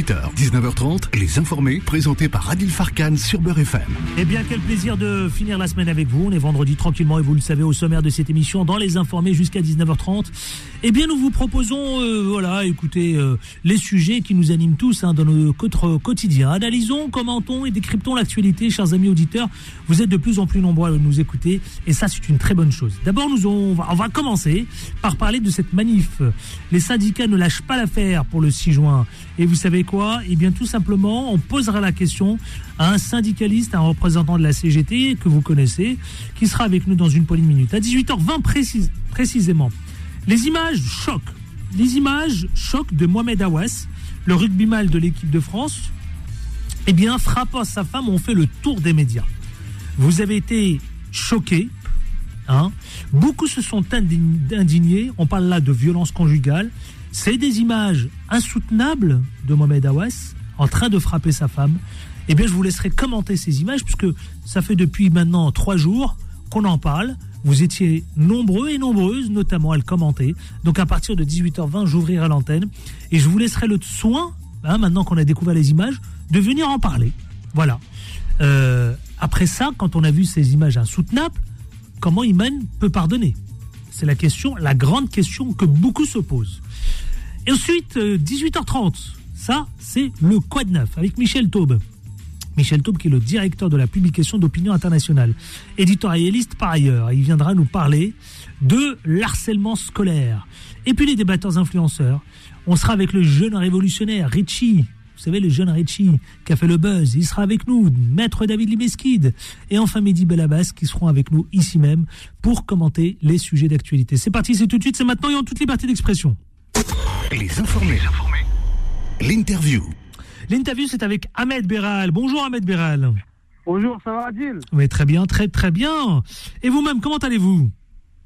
18h, 19h30, Les Informés, présentés par Adil Farkan sur Beurre FM. Eh bien, quel plaisir de finir la semaine avec vous. On est vendredi tranquillement et vous le savez au sommaire de cette émission dans Les Informés jusqu'à 19h30. Eh bien, nous vous proposons, euh, voilà, écoutez, euh, les sujets qui nous animent tous hein, dans notre quotidien. Analysons, commentons et décryptons l'actualité, chers amis auditeurs. Vous êtes de plus en plus nombreux à nous écouter et ça, c'est une très bonne chose. D'abord, nous on va, on va commencer par parler de cette manif. Les syndicats ne lâchent pas l'affaire pour le 6 juin. Et vous savez quoi Eh bien, tout simplement, on posera la question à un syndicaliste, un représentant de la CGT que vous connaissez, qui sera avec nous dans une poignée de minutes. À 18h20 précisément. Les images choquent. Les images choquent de Mohamed Awas, le rugbyman de l'équipe de France. Eh bien, frappant sa femme, ont fait le tour des médias. Vous avez été choqués. Hein Beaucoup se sont indignés. On parle là de violence conjugale. C'est des images insoutenables de Mohamed Awas en train de frapper sa femme. Eh bien, je vous laisserai commenter ces images puisque ça fait depuis maintenant trois jours qu'on en parle. Vous étiez nombreux et nombreuses, notamment à le commenter. Donc, à partir de 18h20, j'ouvrirai l'antenne et je vous laisserai le soin, hein, maintenant qu'on a découvert les images, de venir en parler. Voilà. Euh, après ça, quand on a vu ces images insoutenables, comment Iman peut pardonner? C'est la question, la grande question que beaucoup se posent. Et ensuite, 18h30, euh, ça, c'est le Quad Neuf avec Michel Taube. Michel Taube, qui est le directeur de la publication d'Opinion Internationale, éditorialiste par ailleurs. Il viendra nous parler de l'harcèlement scolaire. Et puis les débatteurs influenceurs. On sera avec le jeune révolutionnaire Richie. Vous savez, le jeune Richie qui a fait le buzz. Il sera avec nous, maître David Libeskid. Et enfin Mehdi Belabas qui seront avec nous ici même pour commenter les sujets d'actualité. C'est parti, c'est tout de suite, c'est maintenant et en toute liberté d'expression. Les informés. L'interview. L'interview, c'est avec Ahmed Beral. Bonjour Ahmed Beral. Bonjour, ça va Adil? Oui, très bien, très très bien. Et vous-même, comment allez-vous?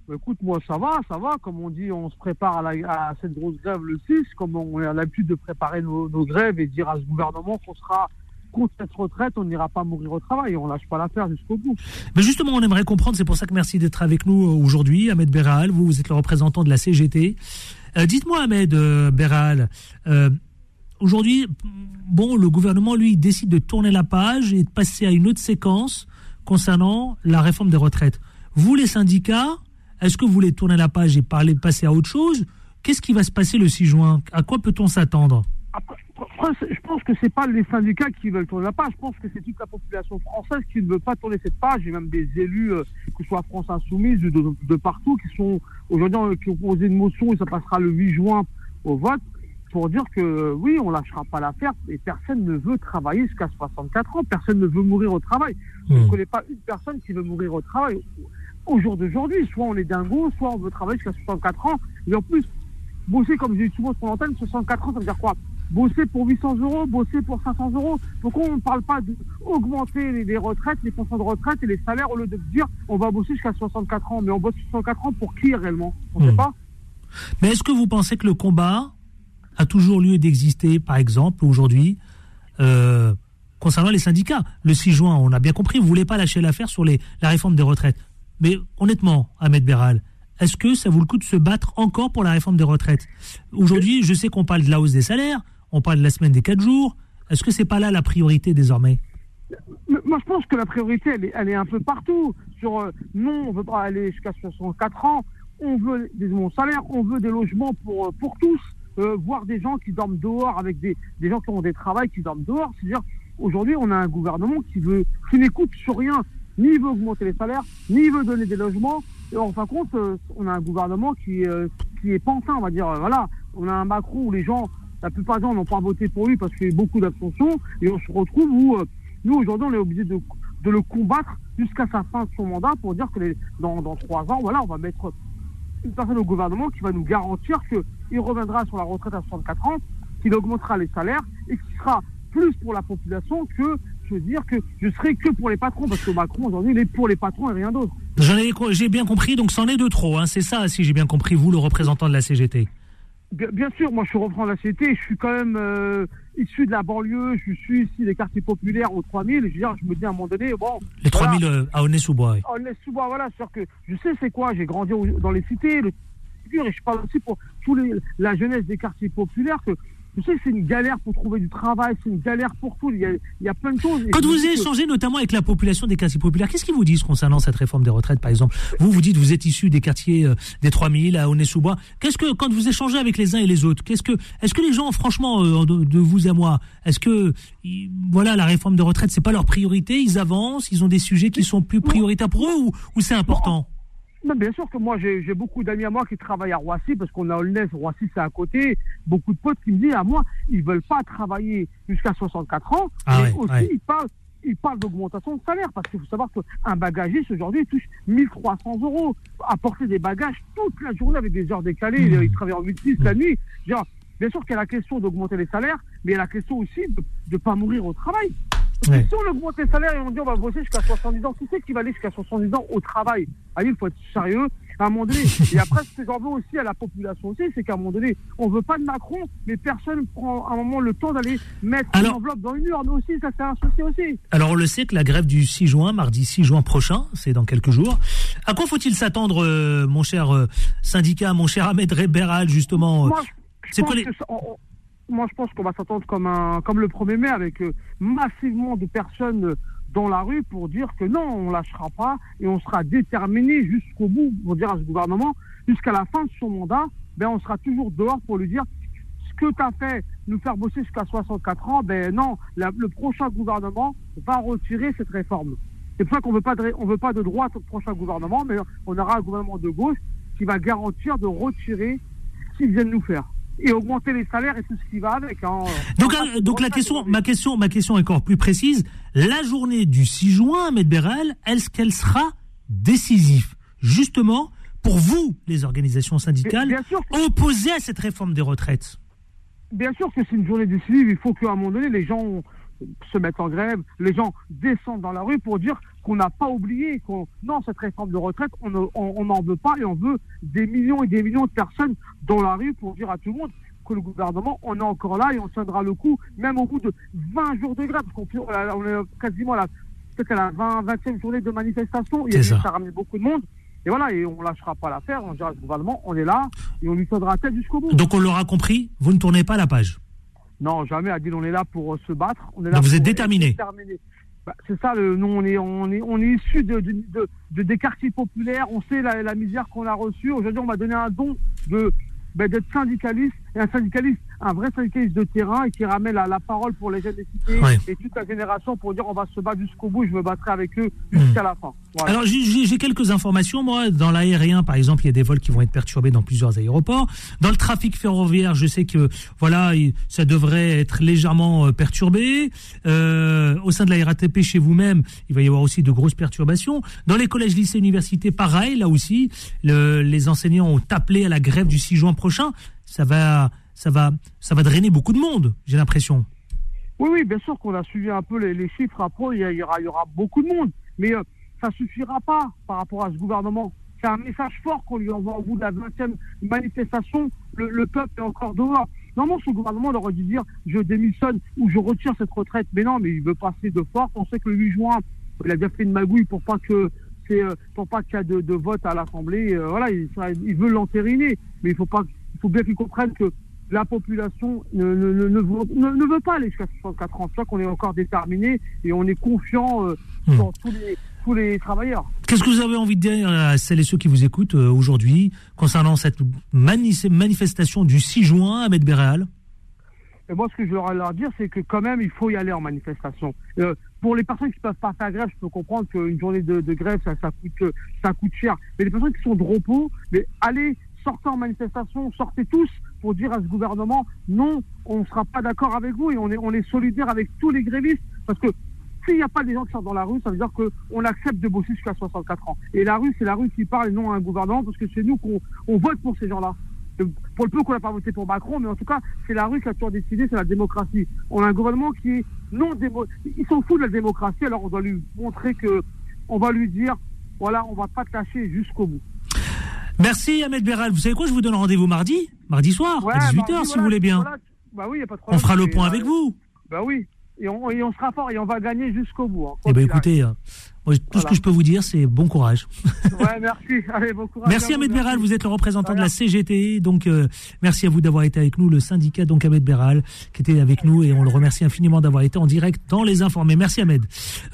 Bah, Écoute, moi ça va, ça va. Comme on dit, on se prépare à, cette grosse grève le 6, comme on a l'habitude de préparer nos, grèves et dire à ce gouvernement qu'on sera contre cette retraite, on n'ira pas mourir au travail, on lâche pas l'affaire jusqu'au bout. Mais justement, on aimerait comprendre, c'est pour ça que merci d'être avec nous aujourd'hui, Ahmed Beral. Vous, vous êtes le représentant de la CGT. Euh, dites-moi, Ahmed euh, Beral, euh, aujourd'hui, bon, le gouvernement, lui, décide de tourner la page et de passer à une autre séquence concernant la réforme des retraites. Vous, les syndicats, est-ce que vous voulez tourner la page et parler, passer à autre chose? Qu'est-ce qui va se passer le 6 juin? À quoi peut-on s'attendre? Je pense que c'est pas les syndicats qui veulent tourner la page. Je pense que c'est toute la population française qui ne veut pas tourner cette page. Il y a même des élus, que ce soit France Insoumise, de, de partout, qui sont aujourd'hui euh, qui ont posé une motion et ça passera le 8 juin au vote pour dire que oui, on lâchera pas l'affaire et personne ne veut travailler jusqu'à 64 ans. Personne ne veut mourir au travail. Je ne hmm. connais pas une personne qui veut mourir au travail au jour d'aujourd'hui. Soit on est dingo, soit on veut travailler jusqu'à 64 ans. Et en plus, bosser, comme j'ai dit souvent sur l'antenne, 64 ans, ça veut dire quoi? Bosser pour 800 euros, bosser pour 500 euros. Pourquoi on ne parle pas d'augmenter les, retraites, les pensions de retraite et les salaires au lieu de dire on va bosser jusqu'à 64 ans Mais on bosse 64 ans pour qui réellement? On ne sait hmm. pas. Mais est-ce que vous pensez que le combat a toujours lieu d'exister, par exemple, aujourd'hui, euh, concernant les syndicats? Le 6 juin, on a bien compris, vous ne voulez pas lâcher l'affaire sur les, la réforme des retraites. Mais honnêtement, Ahmed Béral, est-ce que ça vaut le coup de se battre encore pour la réforme des retraites? Aujourd'hui, je sais qu'on parle de la hausse des salaires, on parle de la semaine des 4 jours. Est-ce que c'est pas là la priorité désormais? Moi, je pense que la priorité, elle est, un peu partout. Sur euh, non, on veut pas aller jusqu'à 64 ans. On veut des bons salaires, on veut des logements pour, euh, tous. Euh, voir des gens qui dorment dehors avec des, gens qui ont des travails qui dorment dehors. C'est-à-dire, aujourd'hui, on a un gouvernement qui qui n'écoute sur rien, ni veut augmenter les salaires, ni veut donner des logements. Et en fin de compte, on a un gouvernement qui, qui est pantin, on va dire. Voilà, on a un Macron où les gens la plupart des gens n'ont pas voté pour lui parce qu'il y a beaucoup d'abstention. Et on se retrouve où, euh, nous, aujourd'hui, on est obligé de, le combattre jusqu'à sa fin de son mandat pour dire que dans, trois ans, voilà, on va mettre une personne au gouvernement qui va nous garantir qu'il reviendra sur la retraite à 64 ans, qu'il augmentera les salaires et qu'il sera plus pour la population que je veux dire que je serai que pour les patrons, parce que Macron aujourd'hui il est pour les patrons et rien d'autre. J'ai bien compris, donc c'en est de trop, hein, c'est ça si j'ai bien compris, vous le représentant de la CGT. Bien, sûr, moi je suis de la CGT, je suis quand même euh, issu de la banlieue, je suis ici des quartiers populaires aux 3000, je, veux dire, je me dis à un moment donné, bon... Les 3000 euh, à Aulnay-sous-Bois. À Aulnay-sous-Bois, voilà, c'est que je sais c'est quoi, j'ai grandi dans les cités, le et je parle aussi pour tous les, la jeunesse des quartiers populaires, que je sais que c'est une galère pour trouver du travail, c'est une galère pour tout. Il y a, il y a plein de choses. Quand vous que- échangez notamment avec la population des quartiers populaires, qu'est-ce qu'ils vous disent concernant cette réforme des retraites, par exemple? Vous, vous dites, vous êtes issu des quartiers euh, des 3000 à Aulnay-sous-Bois. Qu'est-ce que, quand vous échangez avec les uns et les autres, qu'est-ce que, est-ce que les gens, franchement, euh, de, de vous à moi, est-ce que, voilà, la réforme de retraite, c'est pas leur priorité? Ils avancent, ils ont des sujets qui sont plus prioritaires pour eux ou, ou c'est important? Non, bien sûr que moi, j'ai j'ai beaucoup d'amis à moi qui travaillent à Roissy, parce qu'on a Aulnay, Roissy, c'est à côté. Beaucoup de potes qui me disent à moi, ils veulent pas travailler jusqu'à 64 ans. Ah et ouais, aussi, ils parlent, ils parlent d'augmentation de salaire, parce qu'il faut savoir qu'un bagagiste, aujourd'hui, il touche 1300 euros. À porter des bagages toute la journée avec des heures décalées, Mmh. il travaille en 8-6 la nuit. Genre, bien sûr qu'il y a la question d'augmenter les salaires, mais il y a la question aussi de ne pas mourir au travail. Ouais. si on augmente les salaires et on dit on va bosser jusqu'à 70 ans, qui c'est qui va aller jusqu'à 70 ans au travail? Allez, il faut être sérieux à un moment donné. Et après, ce que j'en veux aussi à la population aussi, c'est qu'à un moment donné, on veut pas de Macron, mais personne prend à un moment le temps d'aller mettre Alors- une enveloppe dans une urne aussi, ça c'est un souci aussi. Alors on le sait que la grève du 6 juin, mardi 6 juin prochain, c'est dans quelques jours. À quoi faut-il s'attendre, euh, mon cher euh, syndicat, mon cher Ahmed Reberal, justement euh, Moi, je- je c'est pense quoi les- que ça- on- on- moi, je pense qu'on va s'attendre comme un, comme le 1er mai avec euh, massivement de personnes euh, dans la rue pour dire que non, on lâchera pas et on sera déterminé jusqu'au bout pour dire à ce gouvernement, jusqu'à la fin de son mandat, ben, on sera toujours dehors pour lui dire ce que tu as fait, nous faire bosser jusqu'à 64 ans, ben non, le prochain gouvernement va retirer cette réforme. C'est pour ça qu'on veut pas de, on veut pas de droite au prochain gouvernement, mais on aura un gouvernement de gauche qui va garantir de retirer ce qu'ils viennent nous faire et augmenter les salaires et tout ce qui va avec. hein. Donc, En fait, donc la question, ma question, ma question est encore plus précise. La journée du 6 juin, Ahmed Beral, est-ce qu'elle sera décisive, justement, pour vous, les organisations syndicales, Bien sûr, opposées à cette réforme des retraites bien sûr que c'est une journée décisive. Il faut qu'à un moment donné, les gens se mettent en grève, les gens descendent dans la rue pour dire qu'on n'a pas oublié, qu'on non, cette réforme de retraite, on ne- on on n'en veut pas et on veut des millions et des millions de personnes dans la rue pour dire à tout le monde que le gouvernement, on est encore là et on tiendra le coup, même au bout de 20 jours de grève, parce qu'on on est quasiment à la, peut-être à la 20, 20e journée de manifestation. Il y a ça. ça a ramené beaucoup de monde. Et voilà, et on lâchera pas l'affaire, on dira au gouvernement, on est là et on lui tiendra tête jusqu'au bout. Donc on l'aura compris, vous ne tournez pas la page? Non, jamais, Adil, on est là pour se battre. On est là Donc vous êtes déterminé. Bah, c'est ça, le, nous, on est, on est, on est issus de, de, de- de- des quartiers populaires, on sait la, misère qu'on a reçue. Aujourd'hui, on m'a donné un don de ben, d'être syndicaliste, et un syndicaliste, un vrai syndicaliste de terrain, et qui ramène la, la parole pour les jeunes des cités Ouais. et toute la génération pour dire on va se battre jusqu'au bout, je me battrai avec eux jusqu'à la fin. Voilà. Alors j'ai- quelques informations, moi. Dans l'aérien, par exemple, il y a des vols qui vont être perturbés dans plusieurs aéroports. Dans le trafic ferroviaire, je sais que voilà, il- ça devrait être légèrement euh, perturbé. Euh, au sein de la RATP, chez vous-même, il va y avoir aussi de grosses perturbations. Dans les collèges, lycées, universités, pareil. Là aussi, le- les enseignants ont appelé à la grève du 6 juin prochain. Ça va, ça va, ça va drainer beaucoup de monde. J'ai l'impression. Oui, oui, bien sûr qu'on a suivi un peu les, chiffres. Après, il y, aura, y aura beaucoup de monde. Mais euh, ça suffira pas par rapport à ce gouvernement. C'est un message fort qu'on lui envoie au bout de la 20e manifestation. Le, le peuple est encore dehors. Normalement, ce gouvernement aurait dû dire je démissionne ou je retire cette retraite. Mais non, mais il veut passer de force. On sait que le 8 juin, il a bien fait une magouille pour pas que euh, pour pas qu'il y ait de, de vote à l'Assemblée. Euh, voilà, il, il veut l'entériner. Mais il faut pas, faut bien qu'il comprenne que la population ne, ne, ne, ne veut, pas aller jusqu'à 64 ans. Ça qu'on est encore déterminé et on est confiant euh, Hmm. dans tous les, tous les travailleurs. Qu'est-ce que vous avez envie de dire à celles et ceux qui vous écoutent euh, aujourd'hui concernant cette mani- manifestation du 6 juin à Medberéal Et moi, ce que je leur leur dire, c'est que quand même, il faut y aller en manifestation. Euh, pour les personnes qui ne peuvent pas faire grève, je peux comprendre qu'une journée de, de grève, ça, ça, coûte, ça coûte cher. Mais les personnes qui sont de repos, mais allez, sortez en manifestation, sortez tous pour dire à ce gouvernement, non, on ne sera pas d'accord avec vous et on est, on solidaire avec tous les grévistes. Parce que s'il n'y a pas des gens qui sortent dans la rue, ça veut dire qu'on accepte de bosser jusqu'à 64 ans. Et la rue, c'est la rue qui parle et non un gouvernement, parce que c'est nous qu'on on vote pour ces gens-là. Pour le peu qu'on n'a pas voté pour Macron, mais en tout cas, c'est la rue qui a toujours décidé, c'est la démocratie. On a un gouvernement qui est non démo... Il s'en fout de la démocratie, alors on doit lui montrer que, on va lui dire, voilà, on va pas te lâcher jusqu'au bout. Merci Ahmed Béral. Vous savez quoi Je vous donne rendez-vous mardi, mardi soir, Ouais, à 18h mardi, si voilà, vous voulez bien. voilà. Bah oui, y a pas de problème. On fera le point euh, avec vous. Bah oui. et on, et on sera fort et on va gagner jusqu'au bout. hein, Eh ben écoutez, euh, moi, tout ce que je peux vous dire, c'est bon courage. Ouais, merci. Allez, bon courage. Merci à vous, Ahmed merci. Béral, vous êtes le représentant de la. CGT, donc euh, merci à vous d'avoir été avec nous, le syndicat donc Ahmed Béral qui était avec nous et on le remercie infiniment d'avoir été en direct dans les informés. Merci Ahmed.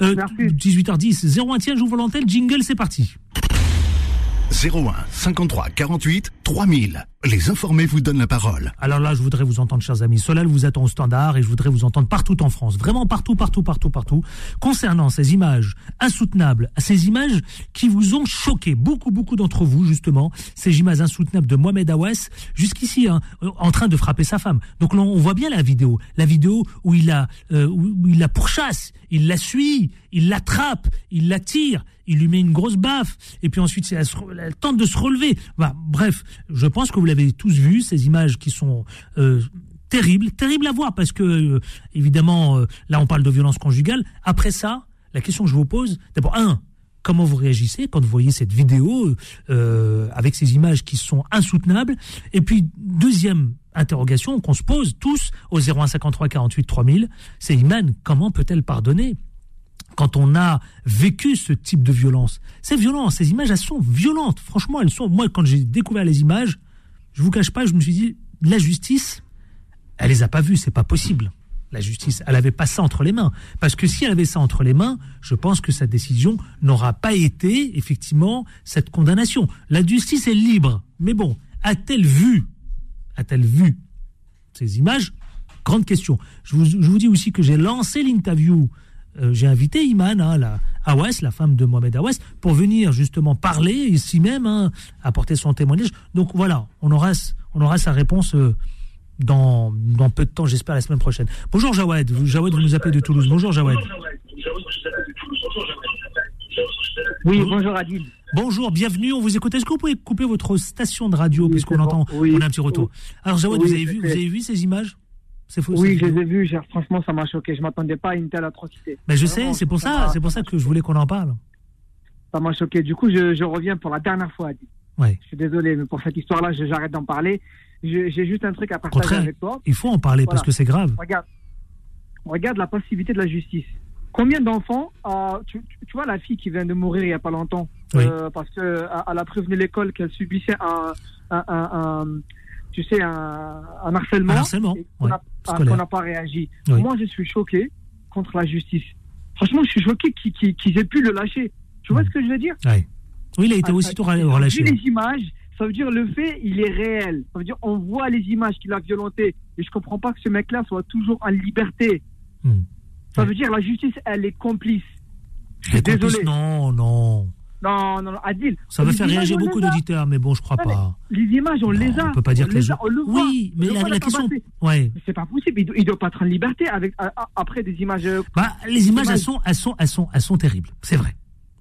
Euh, Merci. 18h10, 01 tiens, j'ouvre l'antenne, jingle, c'est parti. 01 53 48 3000. Les informés vous donnent la parole. Alors là, je voudrais vous entendre, chers amis. Solal vous attend au standard et je voudrais vous entendre partout en France, vraiment partout, partout, partout, partout, concernant ces images insoutenables, ces images qui vous ont choqué, beaucoup, beaucoup d'entre vous, justement, ces images insoutenables de Mohamed Awas, jusqu'ici, hein, en train de frapper sa femme. Donc là, on voit bien la vidéo, la vidéo où il la, euh, où il pourchasse, il la suit, il l'attrape, il la tire, il lui met une grosse baffe, et puis ensuite elle, tente de se relever. Bref, je pense que vous l'avez tous vu, ces images qui sont euh, terribles, terribles à voir, parce que euh, évidemment, euh, là on parle de violence conjugale. Après ça, la question que je vous pose, d'abord, un, comment vous réagissez quand vous voyez cette vidéo avec ces images qui sont insoutenables? Et puis, deuxième interrogation qu'on se pose tous au 0153 48 3000, c'est Iman, comment peut-elle pardonner quand on a vécu ce type de violence? C'est violent, ces images, elles sont violentes. Franchement, elles sont. Moi, quand j'ai découvert les images, je vous cache pas, je me suis dit, la justice, elle les a pas vues, c'est pas possible. La justice, elle avait pas ça entre les mains. Parce que si elle avait ça entre les mains, je pense que sa décision n'aura pas été, effectivement, cette condamnation. La justice est libre. Mais bon, a-t-elle vu, a-t-elle vu ces images? Grande question. Je vous, je vous dis aussi que j'ai lancé l'interview. Euh, j'ai invité Iman, hein, la la femme de Mohamed Awas, pour venir justement parler ici même, hein, apporter son témoignage. Donc voilà, on aura, on aura sa réponse euh, dans, dans peu de temps, j'espère la semaine prochaine. Bonjour Jawad, Vous- Jawad, vous nous appelez de Toulouse. Bonjour Jawad. Oui, bonjour Adil. Bonjour, bienvenue, on vous écoute. Est-ce que vous pouvez couper votre station de radio Oui, puisqu'on entend, oui. on a un petit retour? Alors Jawad, Oui, vous avez vu, vous avez vu ces images? C'est. Oui, je les ai vus. Franchement, ça m'a choqué. Je m'attendais pas à une telle atrocité. Mais je Vraiment, sais, c'est pour ça c'est pour ça que je voulais qu'on en parle. Ça m'a choqué. Du coup, je, je reviens pour la dernière fois, Adil. Ouais. Je suis désolé, mais pour cette histoire-là, j'arrête d'en parler. J'ai juste un truc à partager Contraire. avec toi. Il faut en parler parce que c'est grave. Regarde, regarde la passivité de la justice. Combien d'enfants, euh, tu, vois la fille qui vient de mourir il y a pas longtemps, Oui. euh, parce que euh, elle a prévenu l'école qu'elle subissait un, un, un- un- tu sais, un, harcèlement, Un harcèlement, ouais. Qu'on n'a pas réagi. Oui. Moi, je suis choqué contre la justice. Franchement, je suis choqué qu'ils aient pu le lâcher. Tu vois ce que je veux dire Ouais. Oui, il a été Ah, aussitôt relâché. Vu les images, ça veut dire le fait, il est réel. Ça veut dire on voit les images qu'il a violentées. Et je comprends pas que ce mec-là soit toujours en liberté. Hmm. Ça Ouais. veut dire la justice, elle est complice. Suis désolé. complices, non, non. Non, non, non, Adil. Ça va faire réagir beaucoup d'auditeurs, mais bon, je crois pas. Les images, on Non, les a. on peut pas dire que les gens- le. Oui, mais la, la la question. Ouais. C'est pas possible. Il doit, il doit pas être en liberté avec, après des images. euh, Bah, les images, elles sont, elles sont, elles sont, elles sont terribles. C'est vrai.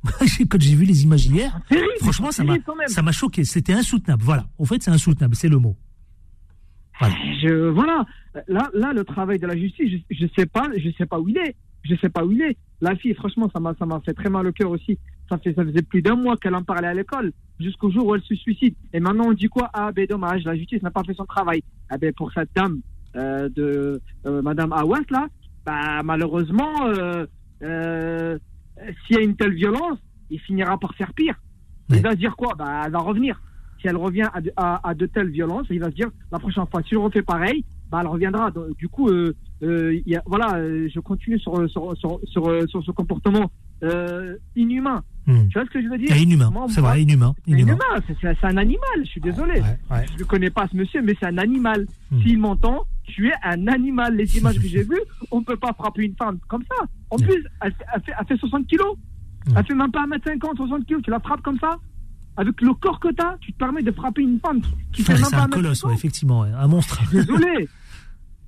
Quand j'ai vu les images hier, terribles. franchement, ça m'a, ça m'a choqué. C'était insoutenable. Voilà. Au fait, c'est insoutenable. C'est le mot. Voilà. Je, voilà. Là, là, le travail de la justice, je, je sais pas, je sais pas où il est. Je sais pas où il est. La fille, franchement, ça m'a, ça m'a fait très mal au cœur aussi. Ça fait, ça faisait plus d'un mois qu'elle en parlait à l'école, jusqu'au jour où elle se suicide. Et maintenant, on dit quoi? Ah, ben dommage, la justice n'a pas fait son travail. Ah ben pour cette dame euh, de euh, Madame Awas là, bah malheureusement, euh, euh, s'il y a une telle violence, il finira par faire pire. Il va se dire quoi? Bah, elle va revenir. Si elle revient à de, à, à de telles violences, il va se dire la prochaine fois, si je refais pareil, bah, elle reviendra. Donc, du coup, il y a, voilà, je continue sur, sur, sur, sur, ce comportement inhumain. Hmm. Tu vois ce que je veux dire inhumain. C'est vrai, inhumain. c'est Inhumain. un animal, je suis désolé. Ouais, ouais. Je ne connais pas ce monsieur, mais c'est un animal. Hmm. S'il m'entend, tu es un animal. Les images que j'ai vues, on ne peut pas frapper une femme comme ça. En Hmm. plus, elle, fait- elle fait, elle fait 60 kilos. Hmm. Elle fait même pas 1m50, 60 kilos. Tu la frappes comme ça Avec le corps que tu as, tu te permets de frapper une femme qui, fait même c'est pas un colosse, 1m50. ouais, effectivement, un monstre. Désolé.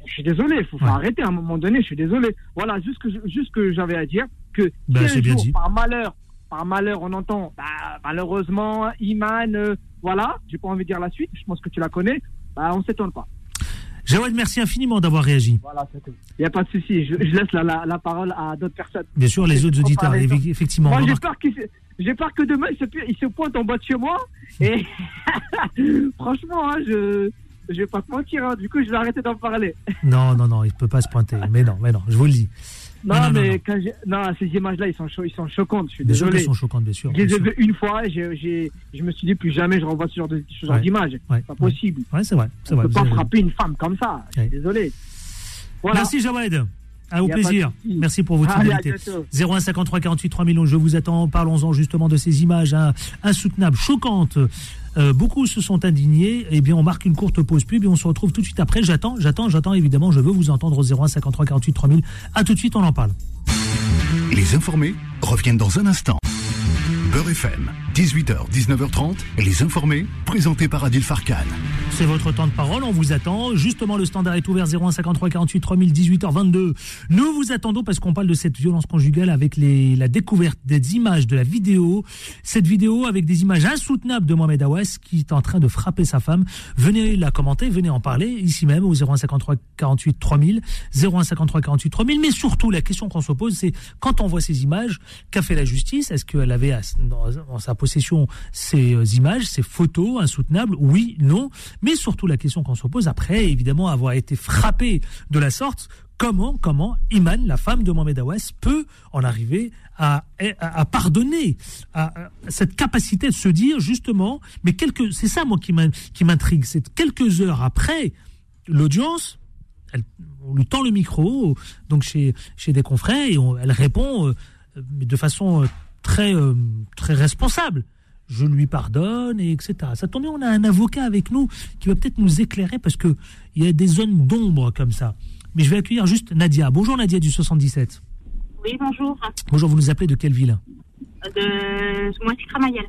Je suis désolé, il faut, arrêter à un moment donné, je suis désolé. Voilà, juste que, je- juste que j'avais à dire que Ben, si un jour, dit. par malheur, par malheur, on entend, bah, malheureusement, Iman, euh, voilà, j'ai pas envie de dire la suite, je pense que tu la connais, bah, on s'étonne pas. Jawad, merci infiniment d'avoir réagi. Voilà, c'est tout. Il n'y a pas de souci, je, je laisse la, la, la parole à d'autres personnes. Bien sûr, les autres auditeurs, effectivement. Moi, j'ai peur, que demain, il se, il se pointe en bas de chez moi, et franchement, hein, je, je vais pas te mentir, hein. du coup, je vais arrêter d'en parler. Non, non, non, il peut pas se pointer. Mais non, mais non, je vous le dis. Non, Non, non, mais non. Quand non, ces images-là, ils sont, cho- ils sont choquantes, je suis Bien sûr désolé. qu'elles sont choquantes, bien sûr. Je les ai sûr. vues une fois, j'ai, je me suis dit, plus jamais je renvoie ce genre, de, ce genre Ouais. d'image. Ouais, Pas ouais. possible. Ouais, c'est vrai, On vrai. peut pas frapper une femme comme ça. Je suis désolé. Voilà. Merci Jawed. À au plaisir. Merci pour votre fidélité. bientôt. 01 53 48 3 millions, je vous attends. Parlons-en justement de ces images hein, insoutenables, choquantes. Euh, beaucoup se sont indignés. Eh bien, on marque une courte pause pub et on se retrouve tout de suite après. J'attends, j'attends, j'attends évidemment. Je veux vous entendre au 01 53 48 3000. À tout de suite, on en parle. Les informés reviennent dans un instant. Beurre FM, 18h, 19h30, Les informés, présentés par Adil Farkan. C'est votre temps de parole, on vous attend. Justement, le standard est ouvert 01 53 48 3000, 18h22. Nous vous attendons parce qu'on parle de cette violence conjugale avec les, la découverte des images de la vidéo. Cette vidéo avec des images insoutenables de Mohamed Awas qui est en train de frapper sa femme. Venez la commenter, venez en parler ici même au 01 53 48 3000, 01 53 48 3000. Mais surtout, la question qu'on se pose, c'est quand on voit ces images, qu'a fait la justice? Est-ce qu'elle avait à- dans, sa possession ces euh, images, ces photos insoutenables Oui, non. Mais surtout, la question qu'on se pose après, évidemment, avoir été frappé de la sorte, comment, comment Iman, la femme de Mohamed Awas, peut en arriver à, pardonner, à, cette capacité de se dire justement, mais quelques, c'est ça moi qui m'in- qui m'intrigue, c'est quelques heures après l'audience, on lui tend le micro, donc chez, des confrères, et elle répond euh, de façon euh, très, euh, très responsable. Je lui pardonne, et etc. Ça tombe bien, on a un avocat avec nous qui va peut-être nous éclairer parce qu'il y a des zones d'ombre comme ça. Mais je vais accueillir juste Nadia. Bonjour Nadia du 77. Oui, bonjour. Bonjour, vous nous appelez de quelle ville? De... Moi, c'est Cramayel.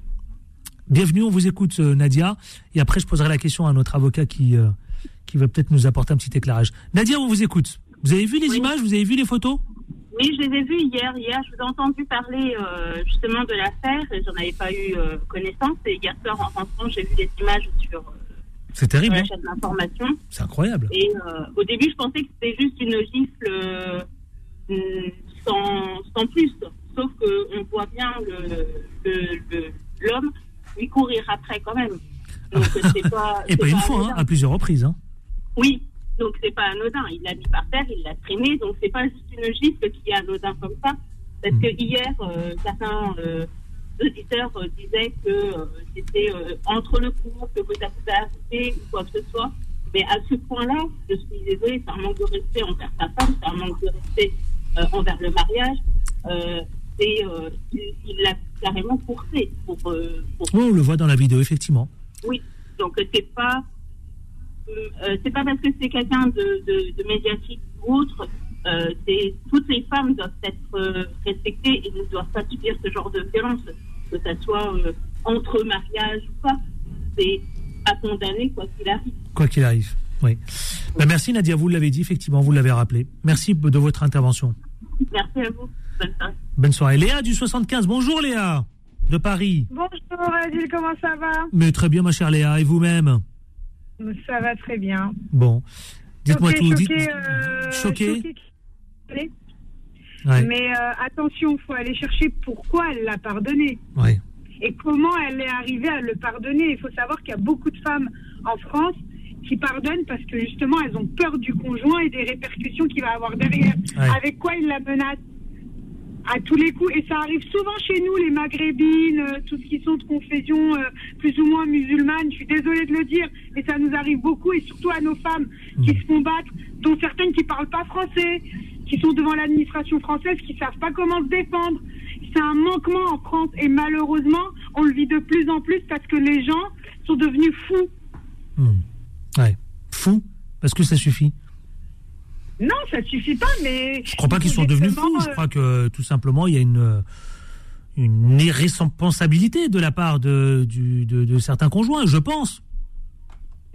Bienvenue, on vous écoute euh, Nadia. Et après, je poserai la question à notre avocat qui, euh, qui va peut-être nous apporter un petit éclairage. Nadia, on vous écoute. Vous avez vu les Oui. images? Vous avez vu les photos? Oui, je les ai vus hier. Hier, je vous ai entendu parler euh, justement de l'affaire. et J'en avais pas eu euh, connaissance. Et hier soir, en rentrant, j'ai vu les images sur, euh, C'est sur terrible, la hein chaîne d'information. c'est incroyable. Et au début, je pensais que c'était juste une gifle sans, sans plus. Sauf qu'on voit bien le- le- le- l'homme lui courir après quand même. Donc, c'est pas. Et pas une fois, hein, à plusieurs reprises. hein. Oui, donc c'est pas anodin. Il l'a mis par terre, il l'a traîné, donc c'est pas juste une gifle qui est anodin comme ça. Parce que hier, euh, certains euh, auditeurs euh, disaient que c'était entre le couple, que ça pouvait arriver ou quoi que ce soit. Mais à ce point-là, je suis désolée, c'est un manque de respect envers sa femme, c'est un manque de respect envers le mariage. Et il l'a carrément forcé pour, pour Oui, on le voit dans la vidéo, effectivement. oui, donc c'est pas euh, c'est pas parce que c'est quelqu'un de, de, de médiatique ou autre. euh, toutes les femmes doivent être euh, respectées et ne doivent pas subir ce genre de violence, que ça soit euh, entre mariage ou pas. C'est à condamner quoi qu'il arrive. Quoi qu'il arrive. Oui. Ben, merci Nadia, vous l'avez dit, effectivement, vous l'avez rappelé. Merci de votre intervention. Merci à vous. Bonne soirée. Bonne soirée. Léa du 75. Bonjour Léa, de Paris. Bonjour Adil, comment ça va? Mais très bien, ma chère Léa. Et vous-même? Ça va très bien. Bon. Dites-moi tout. choquée, dites- euh. Ouais, Mais euh, attention, il faut aller chercher pourquoi elle l'a pardonné ouais. et comment elle est arrivée à le pardonner. Il faut savoir qu'il y a beaucoup de femmes en France qui pardonnent parce que justement elles ont peur du conjoint et des répercussions qu'il va avoir derrière. Ouais. Avec quoi il la menace? À tous les coups. Et ça arrive souvent chez nous, les maghrébines, euh, tous ceux qui sont de confession euh, plus ou moins musulmane. Je suis désolée de le dire, mais ça nous arrive beaucoup et surtout à nos femmes qui se font battre, dont certaines qui parlent pas français, qui sont devant l'administration française, qui savent pas comment se défendre. C'est un manquement en France et malheureusement, on le vit de plus en plus parce que les gens sont devenus fous. Hmm. Ouais. Fou, parce que ça suffit. Non, ça suffit pas, mais. Je crois pas qu'ils sont devenus fous. Je crois que tout simplement, il y a une, une irresponsabilité de la part de, du- de, de certains conjoints, je pense.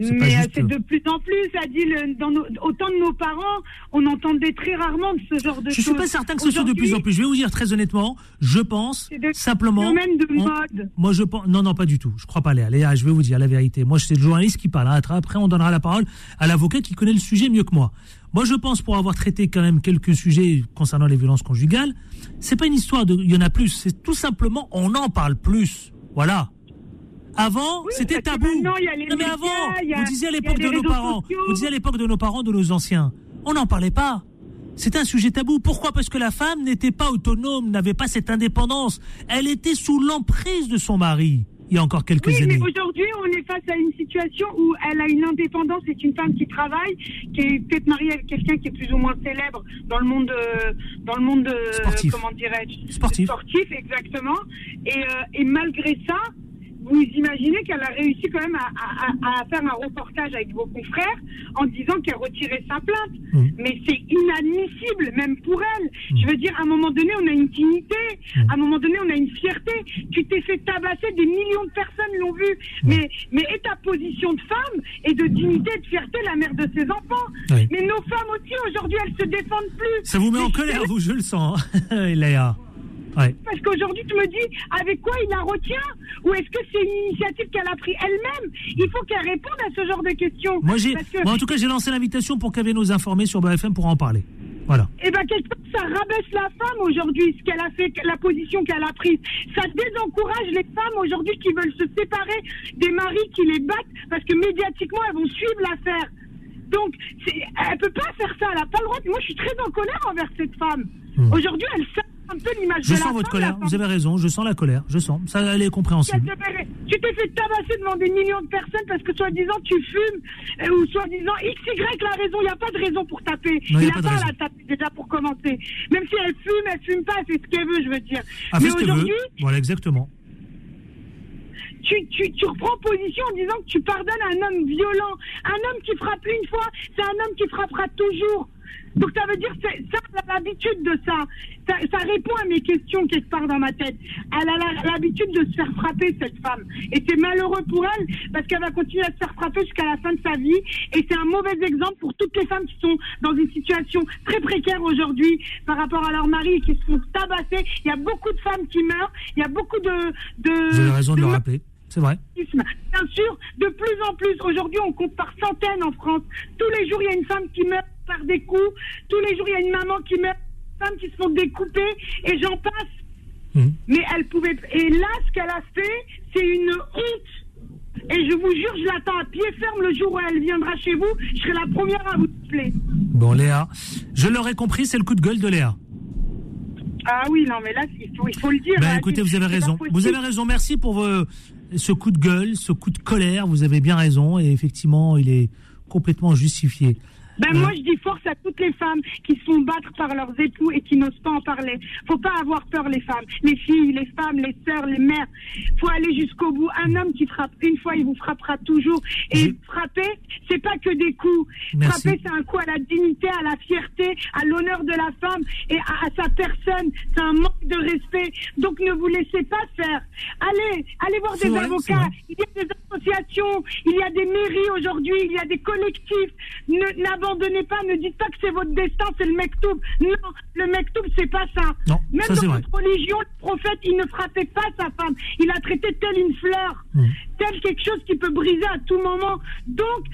Mais euh, c'est de plus en plus, dans nos, autant de nos parents, on entendait très rarement de ce genre de Je choses. suis pas certain que ce soit de plus en plus. Je vais vous dire très honnêtement, je pense de- simplement. Phénomène de on- mode. Moi, je pense. Non, non, pas du tout. Je crois pas, Léa. Léa, je vais vous dire la vérité. Moi, c'est le journaliste qui parle. hein. Après, on donnera la parole à l'avocat qui connaît le sujet mieux que moi. Moi, je pense, pour avoir traité quand même quelques sujets concernant les violences conjugales, c'est pas une histoire de. Il y en a plus. C'est tout simplement, on en parle plus. Voilà. Avant, Oui, c'était tabou. non mais avant, a- vous disiez à l'époque de nos parents, sociaux. vous disiez à l'époque de nos parents, de nos anciens, on n'en parlait pas. C'était un sujet tabou. Pourquoi? Parce que la femme n'était pas autonome, n'avait pas cette indépendance. Elle était sous l'emprise de son mari. Il y a encore quelques Oui, mais années. aujourd'hui, on est face à une situation où elle a une indépendance. C'est une femme qui travaille, qui est peut-être mariée avec quelqu'un qui est plus ou moins célèbre dans le monde, euh, dans le monde, euh, Sportif. comment dirais-je, Sportif. sportif, exactement. Et, euh, et malgré ça, vous imaginez qu'elle a réussi quand même à, à- à faire un reportage avec vos confrères en disant qu'elle retirait sa plainte. Mais c'est inadmissible, même pour elle. Je veux dire, à un moment donné, on a une dignité. À un moment donné, on a une fierté. Tu t'es fait tabasser, des millions de personnes l'ont vu. Mais, mais et ta position de femme et de dignité et de fierté, la mère de ses enfants? Oui. Mais nos femmes aussi, aujourd'hui, elles se défendent plus. Ça vous met en colère, vous, je le sens, hein, Léa. Ouais. Parce qu'aujourd'hui, tu me dis avec quoi il la retient Ou est-ce que c'est une initiative qu'elle a prise elle-même Il faut qu'elle réponde à ce genre de questions. Moi, j'ai, que, en tout cas, j'ai lancé l'invitation pour qu'elle nous informer sur BFM pour en parler. Voilà. eh ben, quelque part, ça rabaisse la femme aujourd'hui, ce qu'elle a fait, la position qu'elle a prise. Ça désencourage les femmes aujourd'hui qui veulent se séparer des maris qui les battent parce que médiatiquement, elles vont suivre l'affaire. Donc, elle peut pas faire ça, elle n'a pas le droit. Moi, je suis très en colère envers cette femme. Hmm. Aujourd'hui, elle sert un peu l'image Je de la sens votre femme, colère. Vous avez raison. Je sens la colère. Je sens. Ça, elle est compréhensible. Tu t'es fait tabasser devant des millions de personnes parce que soi-disant tu fumes euh, ou soi-disant XY la raison. Il n'y a pas de raison pour taper. Non, il y a a pas à la taper déjà pour commencer. Même si elle fume, elle fume pas, c'est ce qu'elle veut, je veux dire. Ah, Mais aujourd'hui, Voilà, exactement. tu, tu, tu reprends position en disant que tu pardonnes un homme violent. Un homme qui frappe une fois, c'est un homme qui frappera toujours. Donc ça veut dire que ça, elle a l'habitude de ça. ça. Ça répond à mes questions quelque part dans ma tête. Elle a l'habitude de se faire frapper, cette femme. Et c'est malheureux pour elle parce qu'elle va continuer à se faire frapper jusqu'à la fin de sa vie. Et c'est un mauvais exemple pour toutes les femmes qui sont dans une situation très précaire aujourd'hui par rapport à leur mari et qui se font tabasser. Il y a beaucoup de femmes qui meurent. Il y a beaucoup de... de Vous avez raison de le rappeler. C'est vrai. Bien sûr, de plus en plus, aujourd'hui, on compte par centaines en France. Tous les jours, il y a une femme qui meurt par des coups. Tous les jours, il y a une maman qui meurt, des femmes qui se font découper, et j'en passe. Mhm. Mais elle pouvait. Et là, ce qu'elle a fait, c'est une honte. Et je vous jure, je l'attends à pied ferme le jour où elle viendra chez vous. Je serai la première à vous appeler. Bon, Léa, je l'aurais compris, c'est le coup de gueule de Léa. Ah oui, non, mais là, il faut, il faut le dire. Ben, hein, écoutez, vous avez raison. Vous avez raison. Merci pour ce coup de gueule, ce coup de colère. Vous avez bien raison. Et effectivement, il est complètement justifié. Ben Euh, moi je dis force à toutes les femmes qui se font battre par leurs époux et qui n'osent pas en parler. Faut pas avoir peur les femmes, les filles, les femmes, les sœurs, les mères. Faut aller jusqu'au bout. Un homme qui frappe une fois, il vous frappera toujours. Et frapper, c'est pas que des coups. Merci. Frapper, c'est un coup à la dignité, à la fierté, à l'honneur de la femme et à, à sa personne. C'est un manque de respect. Donc ne vous laissez pas faire. Allez, allez voir des vrai, avocats. Il y a des associations, il y a des mairies aujourd'hui, il y a des collectifs. Ne- N'abandonnez pas, ne dites pas que c'est votre destin, c'est le mektoub. Non, le mektoub, c'est pas ça. Non, Même ça, dans vrai. notre religion, le prophète, il ne frappait pas sa femme. Il a traité telle une fleur, Mm. tel quelque chose qui peut briser à tout moment. Donc,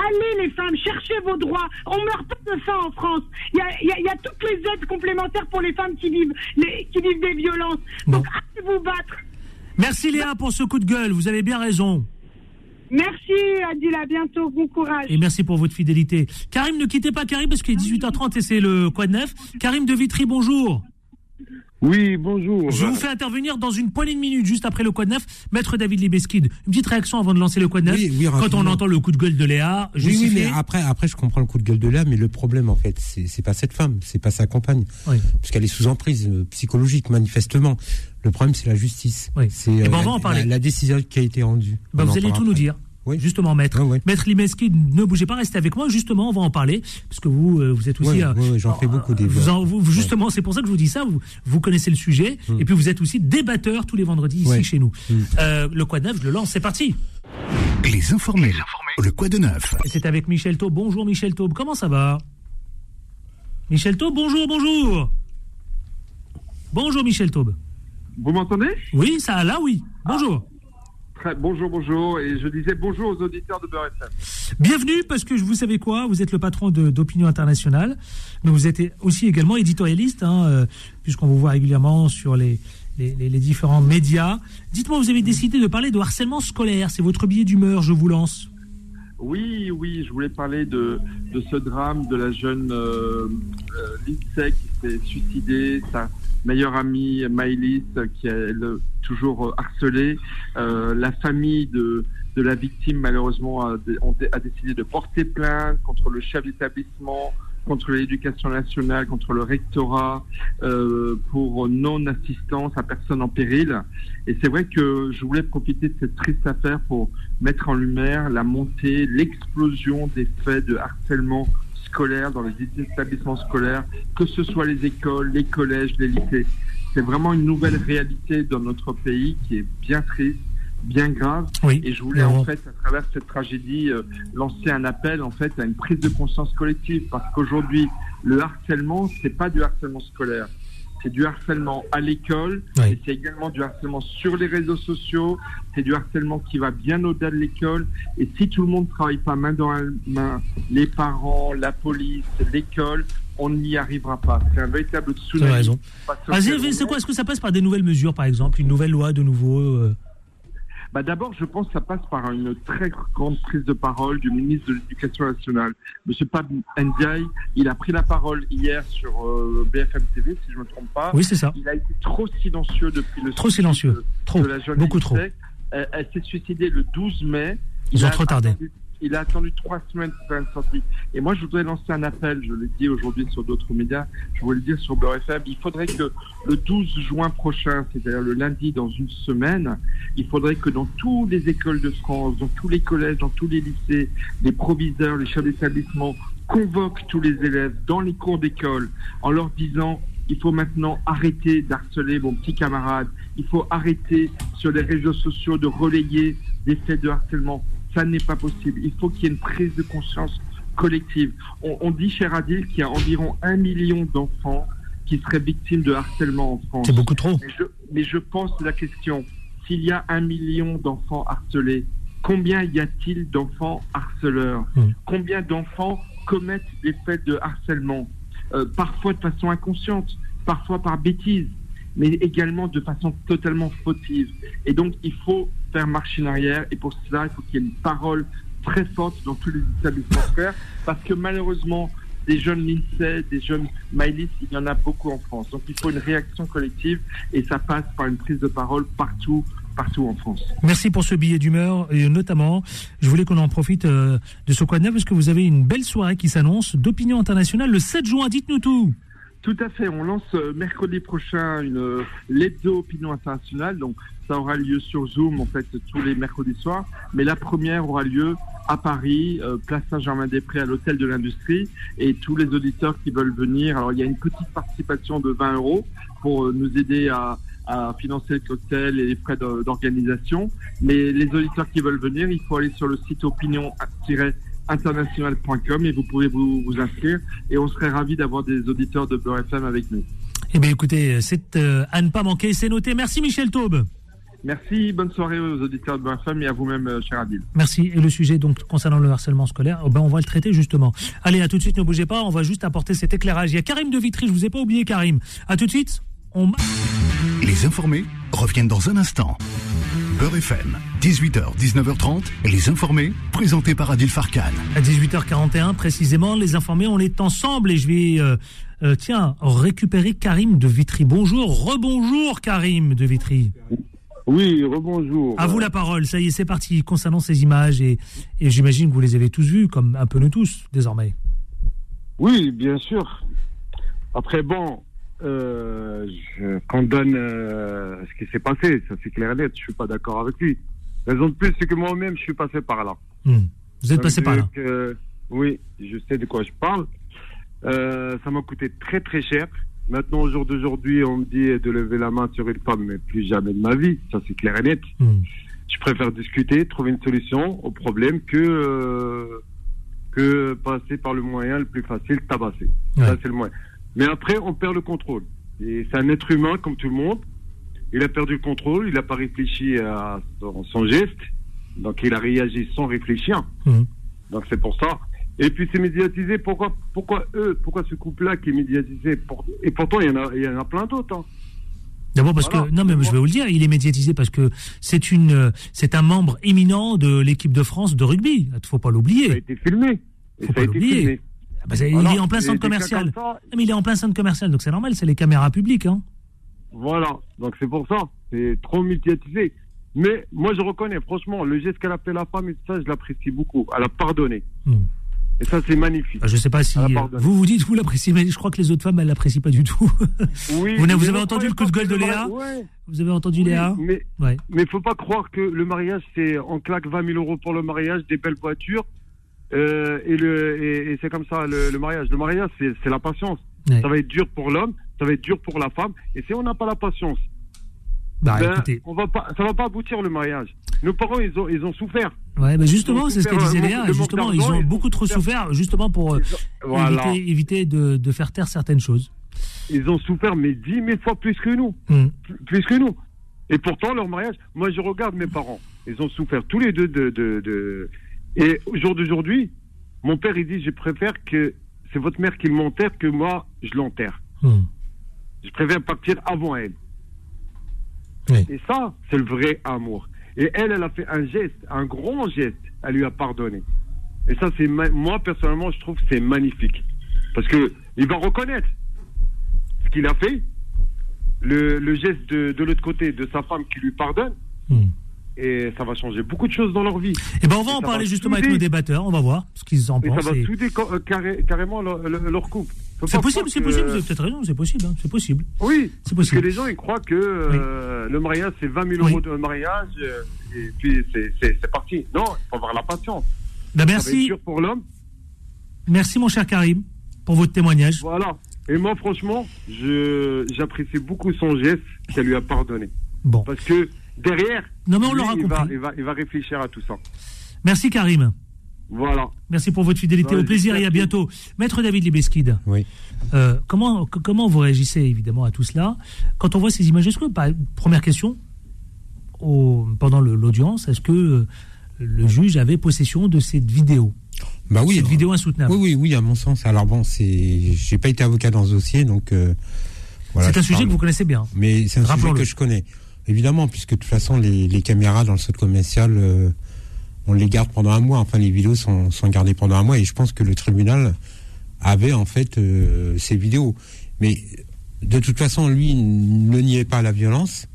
Allez les femmes, cherchez vos droits. On meurt pas de faim en France. Il y a, il y a- il y a toutes les aides complémentaires pour les femmes qui vivent, les- qui vivent des violences. Bon. Donc allez vous battre. Merci Léa pour ce coup de gueule. Vous avez bien raison. Merci Adil, à bientôt, bon courage. Et merci pour votre fidélité. Karim, ne quittez pas Karim parce qu'il est 18h30 et c'est le quoi de neuf. Karim de Vitry, bonjour. Oui, bonjour. Je vous fais intervenir dans une poignée de minutes juste après le quoi de neuf. Maître David Libeskid, une petite réaction avant de lancer le quoi de neuf. Oui, oui, Quand on entend le coup de gueule de Léa, Oui, oui, justifié. mais après, après, je comprends le coup de gueule de là, mais le problème, en fait, c'est pas cette femme, c'est pas sa compagne. Oui. Parce qu'elle est sous emprise euh, psychologique, manifestement. Le problème, c'est la justice. Oui. C'est Eh ben, on la- va en parler. La, la décision qui a été rendue. On vous allez tout nous dire. Oui. Justement, maître. Maître Limeski, ne bougez pas, restez avec moi. Justement, on va en parler. Parce que vous, euh, vous êtes aussi. Ouais, euh, j'en fais beaucoup des vous voix. en- vous- vous- justement, c'est pour ça que je vous dis ça. Vous, vous connaissez le sujet. Et puis, vous êtes aussi débatteur tous les vendredis ici Ouais. chez nous. Mm. Euh, le quoi de neuf, je le lance. C'est parti. Les informés. Le quoi de neuf c'est avec Michel Taube. Bonjour, Michel Taube. Comment ça va? Michel Taube, bonjour, bonjour. Bonjour, Michel Taube. Vous m'entendez? Oui, ça, là, oui. Bonjour. Bonjour, bonjour. Et je disais bonjour aux auditeurs de Beurre FM. Bienvenue, parce que vous savez quoi Vous êtes le patron d'Opinion Internationale, mais vous êtes aussi également éditorialiste, hein, euh, puisqu'on vous voit régulièrement sur les différents médias. Dites-moi, vous avez décidé de parler de harcèlement scolaire. C'est votre billet d'humeur, je vous lance. Oui, oui, je voulais parler de, de ce drame de la jeune euh, euh, Lindsay qui s'est suicidée, sa meilleure amie Maëlys qui est toujours euh, harcelée. Euh, la famille de, de la victime, malheureusement, a, a décidé de porter plainte contre le chef d'établissement, contre l'éducation nationale, contre le rectorat, euh, pour non-assistance à personne en péril. Et c'est vrai que je voulais profiter de cette triste affaire pour mettre en lumière la montée, l'explosion des faits de harcèlement scolaire dans les établissements scolaires, que ce soit les écoles, les collèges, les lycées. C'est vraiment une nouvelle réalité dans notre pays qui est bien triste, bien grave. Oui. Et je voulais Non. en fait, à travers cette tragédie, euh, lancer un appel en fait à une prise de conscience collective, parce qu'aujourd'hui, le harcèlement, c'est pas du harcèlement scolaire, c'est du harcèlement à l'école, Oui. et c'est également du harcèlement sur les réseaux sociaux, c'est du harcèlement qui va bien au-delà de l'école. Et si tout le monde travaille pas main dans la main, les parents, la police, l'école, on n'y arrivera pas. C'est un véritable tsunami. social. c'est quoi? Est-ce que ça passe par des nouvelles mesures, par exemple? Une nouvelle loi de nouveau euh, Bah D'abord, je pense que ça passe par une très grande prise de parole du ministre de l'Éducation nationale. Monsieur Pab Ndiaye, il a pris la parole hier sur euh, BFM TV, si je ne me trompe pas. Oui, c'est ça. Il a été trop silencieux depuis le Trop silencieux. de- Trop. de la Beaucoup trop. Elle, elle s'est suicidée le 12 mai. Ils Il ont trop tardé. attendu- il a attendu trois semaines pour faire une sortie. Et moi, je voudrais lancer un appel, je l'ai dit aujourd'hui sur d'autres médias, je voulais le dire sur Beurre FM, il faudrait que le 12 juin prochain, c'est-à-dire le lundi dans une semaine, il faudrait que dans toutes les écoles de France, dans tous les collèges, dans tous les lycées, les proviseurs, les chefs d'établissement convoquent tous les élèves dans les cours d'école en leur disant il faut maintenant arrêter d'harceler mon petit camarade, il faut arrêter sur les réseaux sociaux de relayer des faits de harcèlement. Ça n'est pas possible. Il faut qu'il y ait une prise de conscience collective. On, on dit, cher Adil, qu'il y a environ un million d'enfants qui seraient victimes de harcèlement en France. C'est beaucoup trop. Mais je, mais je pense la question, s'il y a un million d'enfants harcelés, combien y a-t-il d'enfants harceleurs Mm. Combien d'enfants commettent des faits de harcèlement Euh, Parfois de façon inconsciente, parfois par bêtise, mais également de façon totalement fautive. Et donc il faut faire marche arrière, et pour cela, il faut qu'il y ait une parole très forte dans tous les établissements scolaires, parce que malheureusement, des jeunes Lindsay, des jeunes Maëlys, il y en a beaucoup en France. Donc il faut une réaction collective et ça passe par une prise de parole partout, partout en France. Merci pour ce billet d'humeur et notamment, je voulais qu'on en profite euh, de ce quoi de neuf parce que vous avez une belle soirée qui s'annonce d'opinion internationale le 7 juin. Dites-nous tout. Tout à fait. On lance euh, mercredi prochain une euh, l'hebdo opinion internationale. Donc ça aura lieu sur Zoom en fait tous les mercredis soirs. Mais la première aura lieu à Paris, euh, place Saint-Germain-des-Prés à l'hôtel de l'Industrie. Et tous les auditeurs qui veulent venir. Alors il y a une petite participation de 20 euros pour euh, nous aider à à financer le cocktail et les frais d'organisation. Mais les auditeurs qui veulent venir, il faut aller sur le site opinion-international.com et vous pouvez vous, vous inscrire. Et on serait ravis d'avoir des auditeurs de Beurre FM avec nous. Eh bien écoutez, c'est euh, à ne pas manquer, c'est noté. Merci Michel Taube. Merci, bonne soirée aux auditeurs de Beurre FM et à vous-même, euh, cher Adil. Merci. Et le sujet donc concernant le harcèlement scolaire, oh ben, on va le traiter justement. Allez, à tout de suite, ne bougez pas, on va juste apporter cet éclairage. Il y a Karim de Vitry, je vous ai pas oublié Karim. À tout de suite. On... Les informés reviennent dans un instant. Beurre FM, 18h, 19h30, les informés, présentés par Adil Farkan. À 18h41 précisément, les informés, on est ensemble et je vais, euh, euh, tiens, récupérer Karim de Vitry. Bonjour, rebonjour Karim de Vitry. Oui, rebonjour. À vous la parole, ça y est, c'est parti. Concernant ces images, et, et j'imagine que vous les avez tous vues, comme un peu nous tous, désormais. Oui, bien sûr. Après, bon, euh, je condamne euh, ce qui s'est passé, ça c'est clair et net, je suis pas d'accord avec lui. Raison de plus, c'est que moi-même, je suis passé par là. Hmm. Vous êtes passé par là. que- oui, je sais de quoi je parle. Euh, ça m'a coûté très très cher. Maintenant, au jour d'aujourd'hui, on me dit de lever la main sur une femme, mais plus jamais de ma vie. Ça, c'est clair et net. Hmm. Je préfère discuter, trouver une solution au problème que, euh, que passer par le moyen le plus facile, tabasser. Ouais. Ça, c'est le moyen. Mais après, on perd le contrôle. Et c'est un être humain comme tout le monde. il a perdu le contrôle, il n'a pas réfléchi à son, son geste, donc il a réagi sans réfléchir. Mhm. Donc c'est pour ça. Et puis c'est médiatisé. Pourquoi, pourquoi eux, pourquoi ce couple-là qui est médiatisé Pour- Et pourtant il y en a, il y en a plein d'autres. hein. D'abord parce Voilà. que non mais je vais vous le dire, il est médiatisé parce que c'est une c'est un membre éminent de l'équipe de France de rugby. Il faut pas Ça a l'oublier. été filmé. Faut ça pas a été l'oublier. filmé. Ah bah, Voilà. il est en plein centre commercial. comme ça, mais il est en plein centre commercial, donc c'est normal, c'est les caméras publiques. Hein. Voilà, donc c'est pour ça, c'est trop médiatisé. Mais moi je reconnais, franchement, le geste qu'elle a fait la femme et ça, je l'apprécie beaucoup. Elle a pardonné. Hmm. Et ça, c'est magnifique. Bah, je sais pas si euh, vous vous dites vous l'appréciez, mais je crois que les autres femmes elles l'apprécient pas du tout. Oui, vous, avez ne entendu le coup de gueule de Léa ouais, Vous avez entendu oui, Léa Mais Ouais. mais faut pas croire que le mariage, c'est on claque 20 000 euros pour le mariage, des belles voitures, euh, et, le, et, et c'est comme ça le, le mariage. Le mariage, c'est c'est la patience. Ouais. Ça va être dur pour l'homme, ça va être dur pour la femme. Et si on n'a pas la patience, Bah ben, on va pas, ça va pas aboutir le mariage. Nos parents, ils ont, ils ont souffert. ouais, bah justement, c'est ce que disait euh, Léa. Justement, ils ont beaucoup trop souffert. justement pour euh, voilà. éviter, éviter de, de faire taire certaines choses. Ils ont souffert, mais dix mille fois plus que nous. Hmm. Plus- Plus que nous. Et pourtant, leur mariage, moi, je regarde mes parents. Ils ont souffert tous les deux de. de, de... Et au jour d'aujourd'hui, mon père, il dit Je préfère que c'est votre mère qui m'enterre que moi, je l'enterre. Hmm. Je préfère partir avant elle. Oui. Et ça, c'est le vrai amour. Et elle, elle a fait un geste, un grand geste. Elle lui a pardonné. Et ça, c'est moi personnellement, je trouve que c'est magnifique, parce que il va reconnaître ce qu'il a fait, le, le geste de, de l'autre côté de sa femme qui lui pardonne, Hmm. Et ça va changer beaucoup de choses dans leur vie. Eh ben, on va Et en ça parler va justement avec nos débatteurs. On va voir ce qu'ils en Et ça pensent. va et- souder euh, carré- carrément leur, leur- couple. C'est possible, c'est que- possible. Vous avez peut-être raison. C'est possible. hein, C'est possible. Oui, C'est parce que possible. les gens ils croient que euh, le mariage c'est 20 000 Oui. euros de mariage euh, et puis c'est- parti. Non, il faut avoir la patience. Ben, Ça merci, pour l'homme. merci mon cher Karim pour votre témoignage. Voilà. Et moi franchement, je j'apprécie beaucoup son geste qu'elle lui a pardonné. Bon, Parce que derrière, non mais on lui, il, va, il, va, il va réfléchir à tout ça. Merci Karim. Voilà. Merci pour votre fidélité. Ouais, Au plaisir et à bientôt. Maître David Libeskid, Oui. euh, comment, comment vous réagissez évidemment à tout cela Quand on voit ces images, est-ce que, première question, au- pendant l'audience, est-ce que euh, le juge avait possession de cette vidéo? Bah oui. Cette vidéo insoutenable Oui, oui, oui, à mon sens. Alors bon, c'est, j'ai pas été avocat dans ce dossier, donc. euh, voilà, C'est un je sujet parle- que vous connaissez bien. Mais c'est un sujet que je connais. Évidemment, puisque de toute façon, les, les caméras dans le centre commercial, euh, on les garde pendant un mois. Enfin, les vidéos sont, sont gardées pendant un mois. Et je pense que le tribunal avait en fait euh, ces vidéos. Mais de toute façon, lui ne niait pas la violence.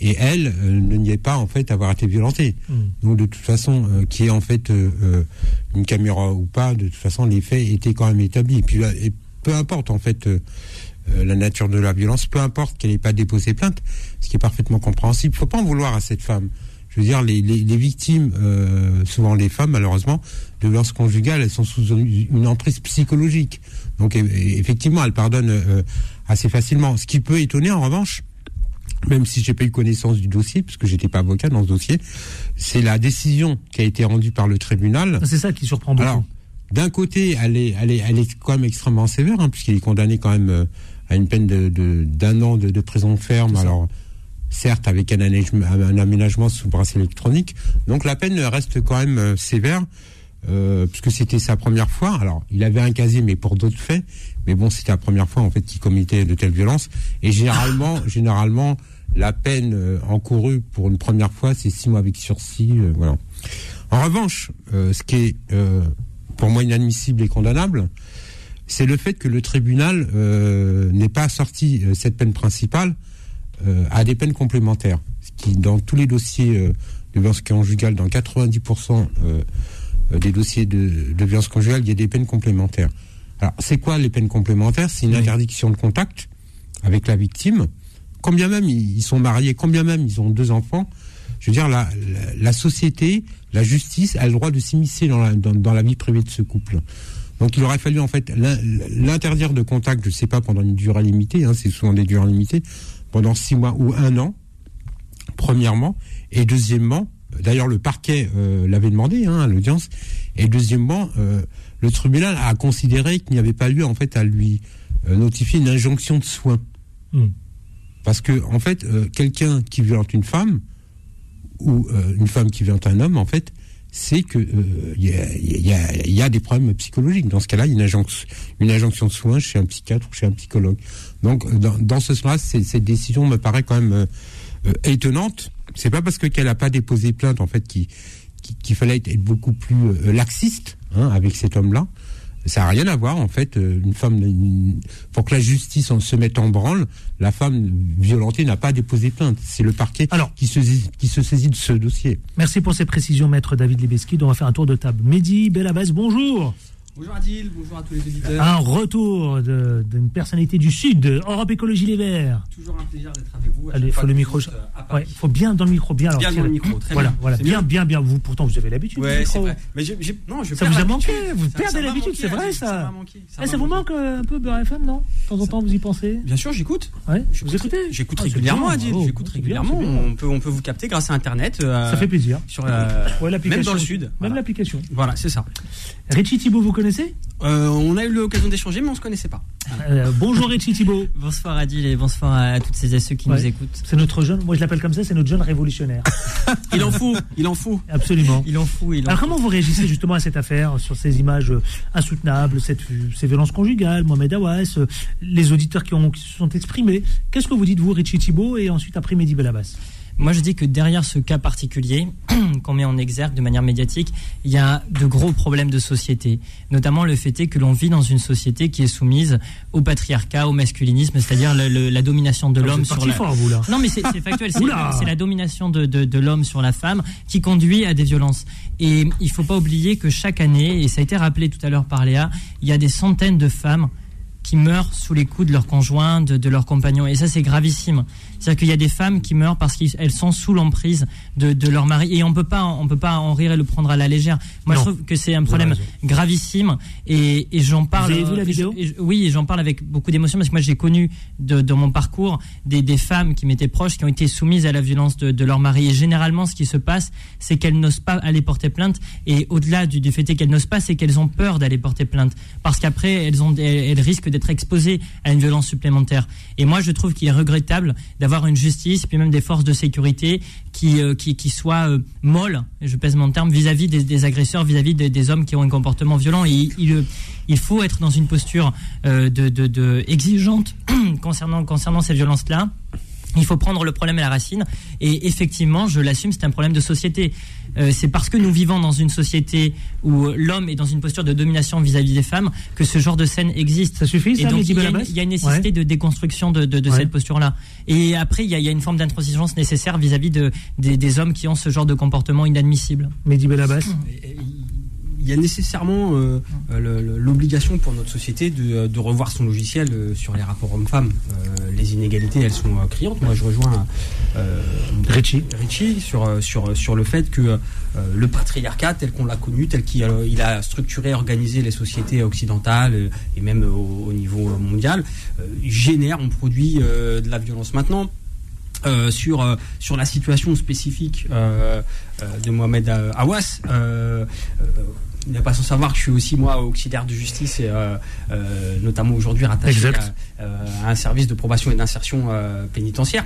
Et elle euh, ne niait pas en fait avoir été violentée. Mm. Donc de toute façon, euh, qui est en fait euh, une caméra ou pas, de toute façon, les faits étaient quand même établis. Et puis là, et peu importe en fait euh, la nature de la violence, peu importe qu'elle n'ait pas déposé plainte, ce qui est parfaitement compréhensible. Faut pas en vouloir à cette femme. Je veux dire, les, les, les victimes, euh, souvent les femmes, malheureusement, de violences conjugales, elles sont sous une, emprise psychologique. Donc effectivement, elles pardonnent euh, assez facilement. Ce qui peut étonner, en revanche, même si j'ai pas eu connaissance du dossier, parce que j'étais pas avocat dans ce dossier, c'est la décision qui a été rendue par le tribunal. C'est ça qui surprend beaucoup. Alors, d'un côté, elle est, elle est, elle est quand même extrêmement sévère, hein, puisqu'il est condamné quand même à une peine de, de- d'un an de, de prison ferme. Alors, certes, avec un, aménagement- un aménagement sous bracelet électronique. Donc, la peine reste quand même euh, sévère, euh, puisque c'était sa première fois. Alors, il avait un casier, mais pour d'autres faits. Mais bon, c'était la première fois en fait qu'il commettait de telles violences. Et généralement, généralement, la peine euh, encourue pour une première fois, c'est six mois avec sursis. voilà. En revanche, ce qui est pour moi inadmissible et condamnable, c'est le fait que le tribunal euh, n'ait pas assorti euh, cette peine principale euh, à des peines complémentaires. Ce qui, dans tous les dossiers euh, de violence conjugale, dans 90% euh, euh, des dossiers de, de violence conjugale, il y a des peines complémentaires. Alors, c'est quoi les peines complémentaires? C'est une Oui. interdiction de contact avec la victime. Combien même ils ils sont mariés, combien même ils ont deux enfants, je veux dire, la, la, la société, la justice a le droit de s'immiscer dans la, dans, dans la vie privée de ce couple. Donc il aurait fallu en fait l'in- l'interdire de contact, je sais pas, pendant une durée limitée, hein, c'est souvent des durées limitées, pendant six mois ou un an, premièrement, et deuxièmement, d'ailleurs le parquet euh, l'avait demandé hein, à l'audience, et deuxièmement, euh, le tribunal a considéré qu'il n'y avait pas lieu en fait à lui euh, notifier une injonction de soins. Hmm. Parce que en fait, quelqu'un qui violente une femme ou une femme qui violente un homme, en fait, c'est que euh, il y, a, y a- des problèmes psychologiques. Dans ce cas-là, une injonction, une injonction de soins chez un psychiatre ou chez un psychologue. Donc, dans, ce sens-là, cette décision me paraît quand même euh, euh, étonnante. C'est pas parce que qu'elle n'a pas déposé plainte, en fait, qui- qui- qu'il fallait être, être beaucoup plus euh, laxiste hein, avec cet homme-là. Ça n'a rien à voir, en fait. euh, Une femme, une- pour que la justice en- se mette en branle, la femme violentée n'a pas déposé plainte. C'est le parquet qui, se, qui se saisit de ce dossier. Merci pour ces précisions, maître David Libeski. On va faire un tour de table. Mehdi Belabès, bonjour. Bonjour Adil, bonjour à tous les auditeurs. Un retour d'une personnalité du Sud, Europe Écologie Les Verts. Toujours un plaisir d'être avec vous. Allez, faut le micro. euh. Ouais, faut bien dans le micro, bien. alors, Bien dans le micro, très voilà, bien. Voilà, bien, bien, bien. Vous, pourtant, vous avez l'habitude. Ouais, c'est vrai. Mais non, je Ça vous a manqué, vous Ça- perdez l'habitude, c'est vrai ça. Ça. Eh, ça vous manque un peu Beurre FM, non? De temps en temps, vous y pensez? Bien sûr, j'écoute. Ouais, vous écoutez? J'écoute Ah, régulièrement, Adil. J'écoute bien, régulièrement. On peut, on peut vous capter grâce à Internet. euh, Ça fait plaisir. Sur, euh, même dans le sud. Même l'application. Voilà, c'est ça. Richie Thibault, vous connaissez Euh, on a eu l'occasion d'échanger, mais on se connaissait pas. Euh, Bonjour Richie Thibault. Bonsoir Adil et bonsoir à toutes ces et ceux qui Ouais. nous écoutent. C'est notre jeune, moi je l'appelle comme ça, c'est notre jeune révolutionnaire. Il en faut, il en faut. Absolument. Il en fout, il en Alors comment vous réagissez justement à cette affaire, sur ces images euh, insoutenables, cette, ces violences conjugales, Mohamed Awas, les auditeurs qui, ont, qui se sont exprimés? Qu'est-ce que vous dites vous, Richie Thibault, et ensuite après Mehdi Belabas Moi, je dis que derrière ce cas particulier qu'on met en exergue de manière médiatique, il y a de gros problèmes de société. Notamment le fait est que l'on vit dans une société qui est soumise au patriarcat, au masculinisme, c'est-à-dire la domination de Ah, l'homme sur la. fort, vous, là. Non, mais c'est factuel. c'est- la domination de, de- de l'homme sur la femme qui conduit à des violences. Et il faut pas oublier que chaque année, et ça a été rappelé tout à l'heure par Léa, il y a des centaines de femmes qui meurent sous les coups de leurs conjoints, de, de leurs compagnons. Et ça, c'est gravissime. C'est-à-dire qu'il y a des femmes qui meurent parce qu'elles sont sous l'emprise de, de leur mari. Et on peut pas, on peut pas en rire et le prendre à la légère. Moi, Non. je trouve que c'est un problème gravissime. Et, et j'en parle. Vous avez vu la vidéo? et je- et- Oui, j'en parle avec beaucoup d'émotion parce que moi, j'ai connu de, dans mon parcours des, des femmes qui m'étaient proches qui ont été soumises à la violence de, de leur mari. Et généralement, ce qui se passe, c'est qu'elles n'osent pas aller porter plainte. Et au-delà du, du fait qu'elles n'osent pas, c'est qu'elles ont peur d'aller porter plainte parce qu'après, elles ont, elles, elles risquent d'être exposées à une violence supplémentaire. Et moi, je trouve qu'il est regrettable d'avoir une justice, puis même des forces de sécurité qui, euh, qui, soient euh, molles, je pèse mon terme, vis-à-vis des, agresseurs, vis-à-vis des, hommes qui ont un comportement violent. Et il, il faut être dans une posture euh, de, de, de exigeante concernant, concernant ces violences-là. Il faut prendre le problème à la racine. Et effectivement, je l'assume, c'est un problème de société. Euh, c'est parce que nous vivons dans une société où l'homme est dans une posture de domination vis-à-vis des femmes que ce genre de scène existe. Ça suffit, Et ça, donc, Mehdi il y, a une, Belabès il y a une nécessité Ouais. de déconstruction de, de, de Ouais. cette posture-là. Et après, il y a, il y a une forme d'intransigeance nécessaire vis-à-vis de, des, des hommes qui ont ce genre de comportement inadmissible. Mehdi Belabas Il y a nécessairement euh, euh, l'obligation pour notre société de, de revoir son logiciel euh, sur les rapports hommes-femmes. Euh, les inégalités, elles sont euh, criantes. Moi, je rejoins euh, Richie. Richie sur, euh, sur, sur le fait que euh, le patriarcat, tel qu'on l'a connu, tel qu'il a, il a structuré, organisé les sociétés occidentales euh, et même au, au niveau mondial, euh, génère, on produit euh, de la violence. Maintenant, euh, sur euh, sur la situation spécifique euh, euh, de Mohamed euh, Awas. Il n'est pas sans savoir que je suis aussi moi auxiliaire de justice et euh, euh, notamment aujourd'hui rattaché à, euh, à un service de probation et d'insertion pénitentiaire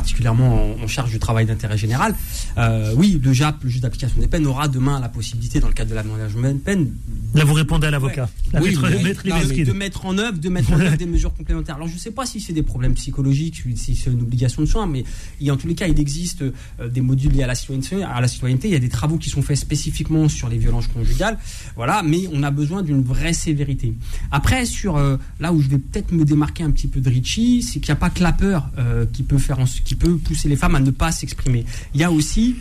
particulièrement en, en charge du travail d'intérêt général. Euh, oui, le JAP, le juge d'application des peines, aura demain la possibilité, dans le cadre de l'aménagement de peine, Là, vous répondez à l'avocat. La oui, maître- mais- maître non, mais Libeski. de mettre en œuvre, de mettre en œuvre des mesures complémentaires. Alors je ne sais pas si c'est des problèmes psychologiques, si c'est une obligation de soins, mais il, en tous les cas, il existe euh, des modules liés à la citoyenneté. À la citoyenneté, il y a des travaux qui sont faits spécifiquement sur les violences conjugales. Voilà, mais on a besoin d'une vraie sévérité. Après, sur euh, là où je vais peut-être me démarquer un petit peu de Richie, c'est qu'il n'y a pas que la peur qui peut faire, en- qui peut pousser les femmes à ne pas s'exprimer. Il y a aussi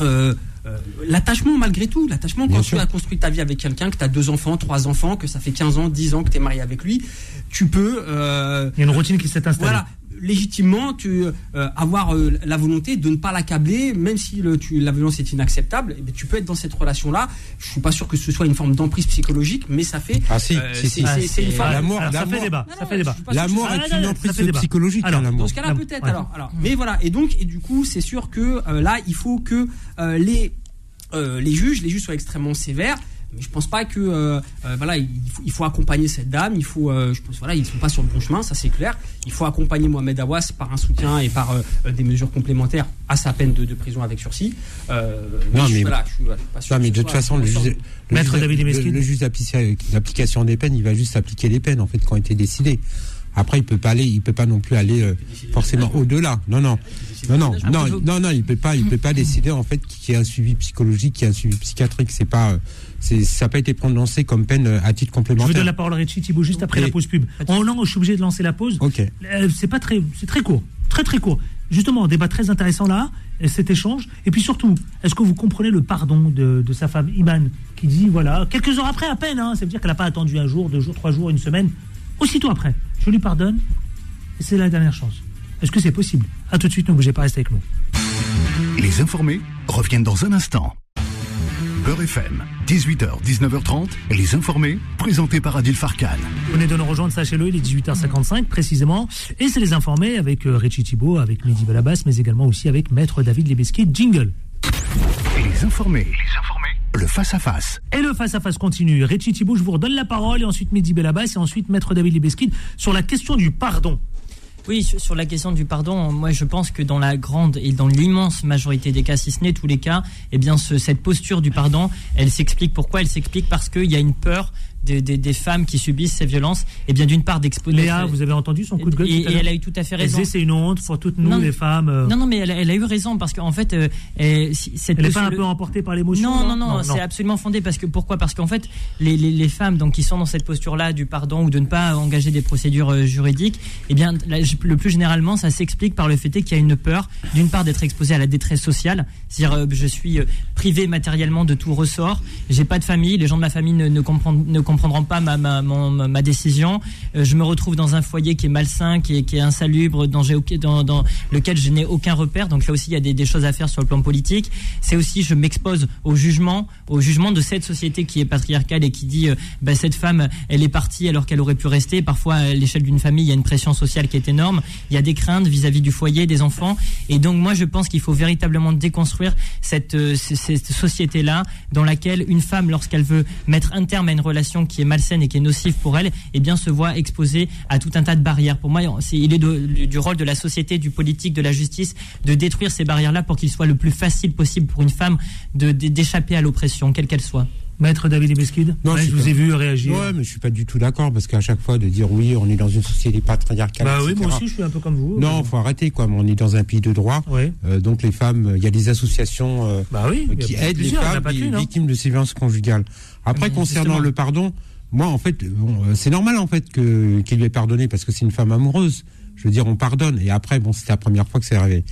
euh, euh, l'attachement malgré tout, l'attachement quand tu as construit ta vie avec quelqu'un, que tu as deux enfants, trois enfants, que ça fait 15 ans, 10 ans que tu es marié avec lui, tu peux... euh, Il y a une routine qui s'est installée. voilà, légitimement, tu euh, avoir euh, la volonté de ne pas l'accabler, même si le, tu, la violence est inacceptable. eh bien, tu peux être dans cette relation-là. Je suis pas sûr que ce soit une forme d'emprise psychologique, mais ça fait. Ah si, euh, si, c'est- si. c'est- une forme. L'amour, Alors, ça fait débat. Ça fait débat. ce soit- est Ah, une non, emprise psychologique, Alors, hein, l'amour. dans ce cas-là, Non, peut-être. ouais. Alors, alors, mais voilà. Et donc, et du coup, c'est sûr que euh, là, il faut que euh, les euh, les juges, les juges soient extrêmement sévères. Mais je pense pas que euh, euh, voilà, il faut, il faut accompagner cette dame. Il faut, euh, je pense voilà, ils sont pas sur le bon chemin, ça c'est clair. Il faut accompagner Mohamed Awas par un soutien et par euh, des mesures complémentaires à sa peine de, de prison avec sursis. Euh, Non, mais- voilà, je suis voilà, pas sûr Non, mais que de toute façon, le juge, le Maître juge- David le- Mesquid. le juge d'applica- d'application des peines, il va juste appliquer les peines en fait qui ont été décidées. Après, il peut pas aller, il peut pas non plus aller euh, forcément au-delà. Non, non, non, non, non, non, non, il peut pas, il peut pas décider en fait qu'il y ait un suivi psychologique, qu'il y ait un suivi psychiatrique. C'est pas, euh, ça n'a pas été prononcé comme peine euh, à titre Je vous complémentaire. donne la parole à Richie Thibault juste après Et- la pause pub. Oh non, je suis obligé de lancer la pause. Ok. Euh, c'est pas très, c'est très court, très très court. Justement, un débat très intéressant là, et cet échange. Et puis surtout, est-ce que vous comprenez le pardon de, de sa femme Iman qui dit voilà quelques heures après à peine, hein, ça veut dire qu'elle n'a pas attendu un jour, deux jours, trois jours, une semaine, aussitôt après, je lui pardonne. Et c'est la dernière chance. Est-ce que c'est possible? À tout de suite, ne bougez pas, restez avec nous. Les informés reviennent dans un instant. Beurre FM, 18h, 19h30, les informés, présentés par Adil Farkan. Vous venez de nous rejoindre, sachez-le, il est 18h55 précisément. Et c'est les informés avec euh, Richie Thibault, avec Mehdi Belabas, mais également aussi avec Maître David Lebesquier. Jingle. Les informés, les informés, le face-à-face. Et le face-à-face continue. Richie Thibault, je vous redonne la parole, et ensuite Mehdi Belabas, et ensuite Maître David Lebesquier sur la question du pardon. Oui, sur, la question du pardon, moi je pense que dans la grande et dans l'immense majorité des cas, si ce n'est tous les cas, eh bien ce- cette posture du pardon, elle s'explique. Pourquoi Elle s'explique? Parce qu'il y a une peur des, femmes qui subissent ces violences. Et bien d'une part d'exposer. Léa, vous avez entendu son coup de gueule Et, tout à et l'heure elle a eu tout à fait raison. c'est une honte pour toutes nous, Non, les femmes. euh. Non, non, mais elle, a- elle a eu raison parce qu'en fait, euh, cette Elle n'est pas un peu emportée par l'émotion non, non, non, c'est absolument fondé parce que pourquoi? Parce qu'en fait, les, les, les femmes donc qui sont dans cette posture-là du pardon ou de ne pas engager des procédures euh, juridiques, eh bien, le plus généralement, ça s'explique par le fait qu'il y a une peur, d'une part, d'être exposé à la détresse sociale, c'est-à-dire euh, je suis euh, privé matériellement de tout ressort, j'ai pas de famille, les gens de ma famille ne, ne, comprendront, ne comprendront pas ma, ma, ma décision, euh, je me retrouve dans un foyer qui est malsain, qui est, insalubre, dans, lequel je n'ai aucun repère. Donc là aussi, il y a des, choses à faire sur le plan politique. C'est aussi, je m'expose au jugement, au jugement de cette société qui est patriarcale et qui dit, euh, bah, cette femme, elle est partie alors qu'elle aurait pu rester. Parfois, à l'échelle d'une famille, il y a une pression sociale qui est énorme. Il y a des craintes vis-à-vis du foyer, des enfants. Et donc, moi, je pense qu'il faut véritablement déconstruire cette, euh, société-là dans laquelle une femme, lorsqu'elle veut mettre un terme à une relation qui est malsaine et qui est nocive pour elle, eh bien, se voit exposée à tout un tas de barrières. Pour moi, c'est, il est de- du rôle de la société, du politique, de la justice, de détruire ces barrières-là pour qu'il soit le plus facile possible pour une femme de, de- d'échapper à l'oppression, quelle qu'elle soit. Maître David Lebesquier Non, Ouais, je vous pas- ai vu réagir. Ouais, mais je suis pas du tout d'accord parce qu'à chaque fois de dire oui, on est dans une société patriarcale. Bah oui, moi aussi, je suis un peu comme vous. Non, faut arrêter quoi. On est dans un pays de droit. Ouais. Euh, donc les femmes, il y a des associations euh, Bah oui, qui aident les femmes hein. victimes de ces violences conjugales. Après, concernant justement. le pardon, moi en fait, bon, euh, c'est normal en fait qu'il lui ait pardonné parce que c'est une femme amoureuse. Je veux dire, on pardonne. Et après, bon, c'était la première fois que c'est arrivé.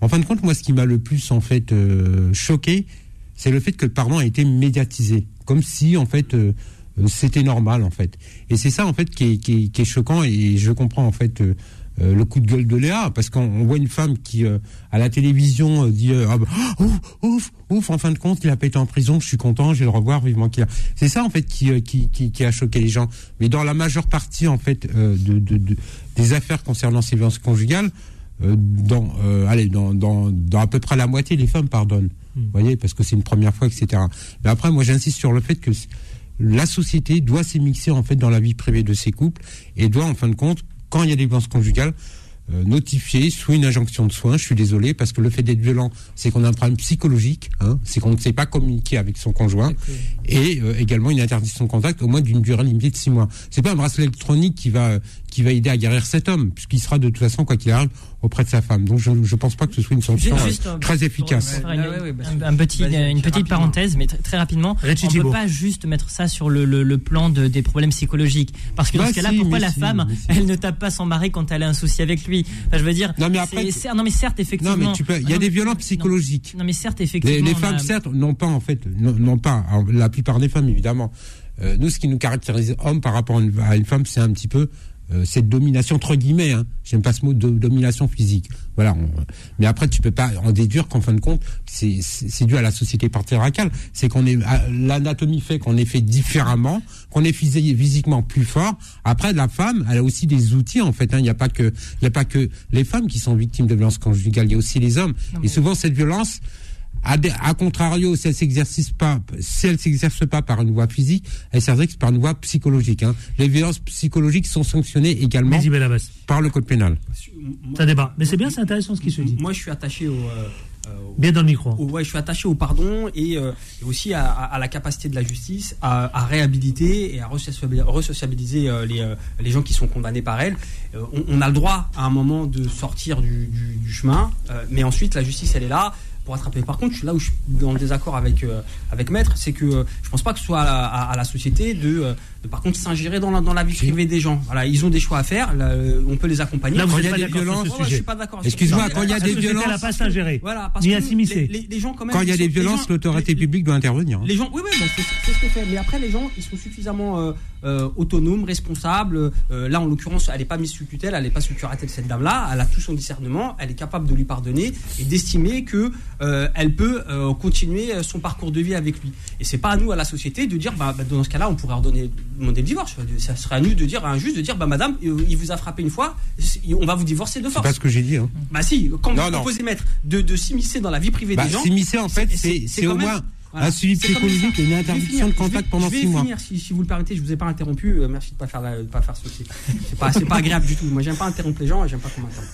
En fin de compte, moi, ce qui m'a le plus en fait euh, choqué, c'est le fait que le pardon a été médiatisé, comme si en fait euh, euh, c'était normal en fait. Et c'est ça en fait qui est, qui est- qui est choquant et je comprends en fait euh, euh, le coup de gueule de Léa parce qu'on on voit une femme qui euh, à la télévision euh, dit ah bah, ouf ouf ouf en fin de compte il a pas été en prison je suis content je vais le revoir vivement qu'il a. C'est ça en fait qui, qui, qui qui a choqué les gens. Mais dans la majeure partie en fait de, de, de- des affaires concernant ces violences conjugales dans allez dans, dans dans à peu près la moitié les femmes pardonnent. Vous voyez parce que c'est une première fois etc mais après moi j'insiste sur le fait que la société doit s'émixer en fait dans la vie privée de ces couples et doit en fin de compte quand il y a des violences conjugales euh, notifier sous une injonction de soins. Je suis désolé parce que le fait d'être violent, c'est qu'on a un problème psychologique, hein, c'est qu'on ne sait pas communiquer avec son conjoint, et euh, également une interdiction de contact au moins d'une durée limitée de six mois. C'est pas un bracelet électronique qui va qui va aider à guérir cet homme, puisqu'il sera de toute façon quoi qu'il arrive auprès de sa femme. Donc je je pense pas que ce soit une sanction euh, Juste, euh, très efficace. une, un, un petit, une petite parenthèse, mais tr- très rapidement. On ne peut pas juste mettre ça sur le, le, le plan de, des problèmes psychologiques. Parce que dans Bah ce cas-là, si, pourquoi la si, femme, si. elle ne tape pas son mari quand elle a un souci avec lui? Enfin, Je veux dire. Non, mais après, non mais certes, effectivement. Non mais tu peux, il y a Non, des violences psychologiques. Non mais certes, Les, effectivement. les femmes, a- certes, n'ont pas, en fait, n'ont pas, la plupart des femmes, évidemment. Euh, nous, ce qui nous caractérise hommes par rapport à une, à une femme, c'est un petit peu euh, cette domination, entre guillemets, hein, j'aime pas ce mot, de domination physique. Voilà. on- mais après, tu peux pas en déduire qu'en fin de compte, c'est dû à la société patriarcale. C'est qu'on est, l'anatomie fait qu'on est fait différemment, qu'on est physi- physiquement plus fort. Après, la femme, elle a aussi des outils, en fait. hein. Il n'y a pas que, il a pas que les femmes qui sont victimes de violences conjugales. Il y a aussi les hommes. Et souvent, cette violence, À, dé- à contrario, si elle s'exerce pas, si elle s'exerce pas par une voie physique, elle s'exerce par une voie psychologique. Hein. Les violences psychologiques sont sanctionnées également par le code pénal. Ça débat. Mais c'est bien, c'est intéressant ce qui se dit. Moi, je suis attaché au. euh, euh, Bien dans le micro. ouais, je suis attaché au pardon et, euh, et aussi à, à- à la capacité de la justice à, à réhabiliter et à resociabili- resociabiliser euh, les, euh, les gens qui sont condamnés par elle. Euh, on, on a le droit à un moment de sortir du, du- du chemin, euh, mais ensuite la justice elle est là pour attraper. Par contre, là où je suis dans le désaccord avec euh, avec maître, c'est que euh, je pense pas que ce soit à, la- à- à la société de, euh, de, par contre s'ingérer dans la, dans la vie privée des gens. Voilà, ils ont des choix à faire, là, euh, on peut les accompagner. Là, vous Quand il y a des violences, ce ouais, je suis pas d'accord. Excuse-moi, quand il y a des société, elle violences, pas s'ingérer. voilà, parce Ni à s'immiscer. les, les- les gens quand même. quand il y a des violences, l'autorité publique doit intervenir. hein. Les gens, oui, oui, bah, c'est ce que fait. Mais après, les gens, ils sont suffisamment euh, euh, autonomes, responsables. Euh, là, en l'occurrence, elle n'est pas mise sous tutelle, elle n'est pas sous curatelle cette dame-là. Elle a tout son discernement, elle est capable de lui pardonner et d'estimer que elle peut continuer son parcours de vie avec lui. Et c'est pas à nous, à la société, de dire, bah, bah, dans ce cas-là, on pourrait ordonner, demander le divorce. Ça serait à nous de dire à un juge de dire, bah, madame, euh, il vous a frappé une fois, on va vous divorcer de C'est force. pas ce que j'ai dit. Hein. Bah si, quand Non, vous proposez maître de, de s'immiscer dans la vie privée Bah, des gens. s'immiscer, en fait, c'est- c'est c'est c'est au moins voilà. un suivi C'est psychologique et une Je vais interdiction de je contact vais- pendant je vais six mois. finir, si, si vous le permettez, je vous ai pas interrompu. euh, merci de pas faire la- de pas faire ce c'est c'est pas c'est pas agréable du tout. Moi, j'aime pas interrompre les gens, et j'aime pas qu'on m'interrompe.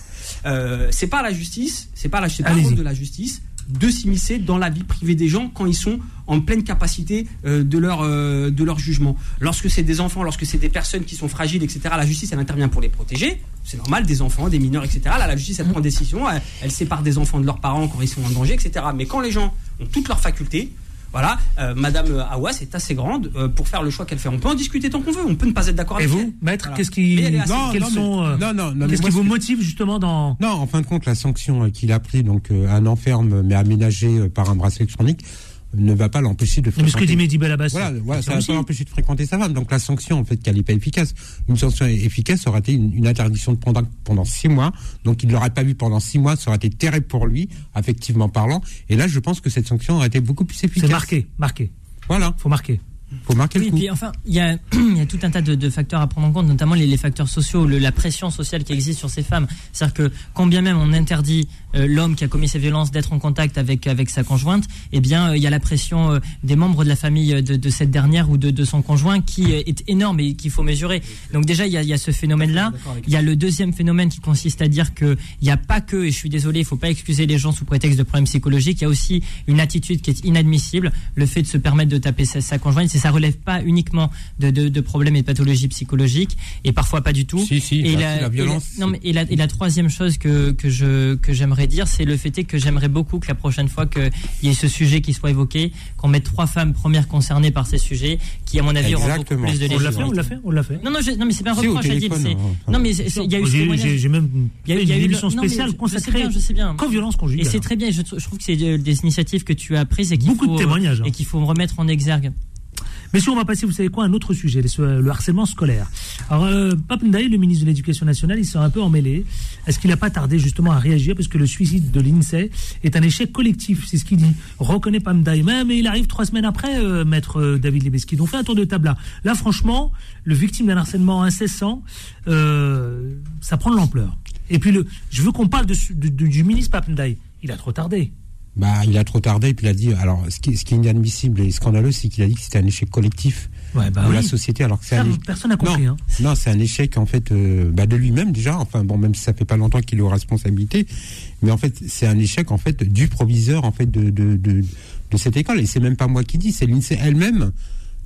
Euh, c'est pas la justice, c'est pas la c'est pas le rôle de la justice de s'immiscer dans la vie privée des gens quand ils sont en pleine capacité euh, de leur euh, de leur jugement. Lorsque c'est des enfants, lorsque c'est des personnes qui sont fragiles, etc. La justice elle intervient pour les protéger. C'est normal, des enfants, des mineurs, etc. La justice elle prend décision, elle, elle sépare des enfants de leurs parents quand ils sont en danger, etc. Mais quand les gens ont toutes leurs facultés, voilà, euh, Madame Awas est assez grande euh, pour faire le choix qu'elle fait. On peut en discuter tant qu'on veut, on peut ne pas être d'accord Et avec vous, elle. maître, Voilà. qu'est-ce qui, assez- Non, quels non, sont, euh, non, non, non, mais qu'est-ce qui vous motive justement dans Non, en fin de compte, la sanction euh, qu'il a pris, donc euh, un enferme mais aménagé euh, par un bracelet électronique, ne va pas l'empêcher de Non, mais ce que fréquenter. dit Mehdi Belabas, Voilà, voilà, c'est ça va aussi. pas l'empêcher de fréquenter sa femme. Donc la sanction, en fait, qu'elle n'est pas efficace. Une sanction efficace aurait été une, une interdiction de contact pendant six mois. Donc il ne l'aurait pas vu pendant six mois. Ça aurait été terrible pour lui, affectivement parlant. Et là, je pense que cette sanction aurait été beaucoup plus efficace. C'est marqué, marqué. Voilà. Faut marquer. Faut marquer Oui, le coup. puis enfin, il y a, il y a tout un tas de, de facteurs à prendre en compte, notamment les, les facteurs sociaux, le- la pression sociale qui existe sur ces femmes. C'est-à-dire que quand bien même on interdit euh, l'homme qui a commis ces violences d'être en contact avec avec sa conjointe, eh bien euh, il y a la pression euh, des membres de la famille euh, de, de cette dernière ou de, de son conjoint qui euh, est énorme et qu'il faut mesurer. Donc déjà il y a, il y a ce phénomène-là. Il y a le deuxième phénomène qui consiste à dire que il n'y a pas que, et je suis désolé, il faut pas excuser les gens sous prétexte de problèmes psychologiques. Il y a aussi une attitude qui est inadmissible, le fait de se permettre de taper sa, sa conjointe. C'est ça relève pas uniquement de, de, de problèmes et de pathologies psychologiques, et parfois pas du tout. Si, si, et, bah, la, si, la violence, et la- non, mais et, la, et la troisième chose que, que je que j'aimerais dire, c'est le fait est que j'aimerais beaucoup que la prochaine fois qu'il y ait ce sujet qui soit évoqué, qu'on mette trois femmes premières concernées par ces sujets, qui à mon avis auront beaucoup plus de légitimité. on l'a fait, on l'a fait. Non, non, je- non, mais c'est pas un reproche à dire. téléphone, c'est- hein. Non, mais il y a eu ce J'ai- même Il y a- il y a une eu émission spéciale je- je sais consacrée qu'aux violences Et conjugales. c'est très bien. et Je, trou- je trouve que c'est de- des initiatives que tu as prises et qu'il faut, hein. et qu'il faut remettre en exergue. Messieurs, on va passer, vous savez quoi, à un autre sujet, le, le harcèlement scolaire. Alors, euh, le ministre de l'Éducation nationale, il s'est un peu emmêlé. Est-ce qu'il n'a pas tardé justement à réagir? Parce que le suicide de l'INSEE est un échec collectif C'est ce qu'il dit. Reconnaît Papendaï. Mais, mais il arrive trois semaines après, euh, maître euh, David Lebeski. Donc, fait un tour de table là. Là, franchement, le victime d'un harcèlement incessant, euh, ça prend de l'ampleur. Et puis, je veux qu'on parle du ministre Papendaï. Il a trop tardé. Bah, il a trop tardé, puis il a dit. Alors, ce qui, ce qui est inadmissible et scandaleux, c'est qu'il a dit que c'était un échec collectif Ouais, bah de la société, alors que Ça, un personne n'a compris. Non, hein. non, c'est un échec en fait euh, bah, de lui-même déjà. Enfin bon, même si ça fait pas longtemps qu'il est aux responsabilités, mais en fait c'est un échec en fait du proviseur en fait de de, de, de cette école. Et c'est même pas moi qui dis, c'est l'INSEE elle-même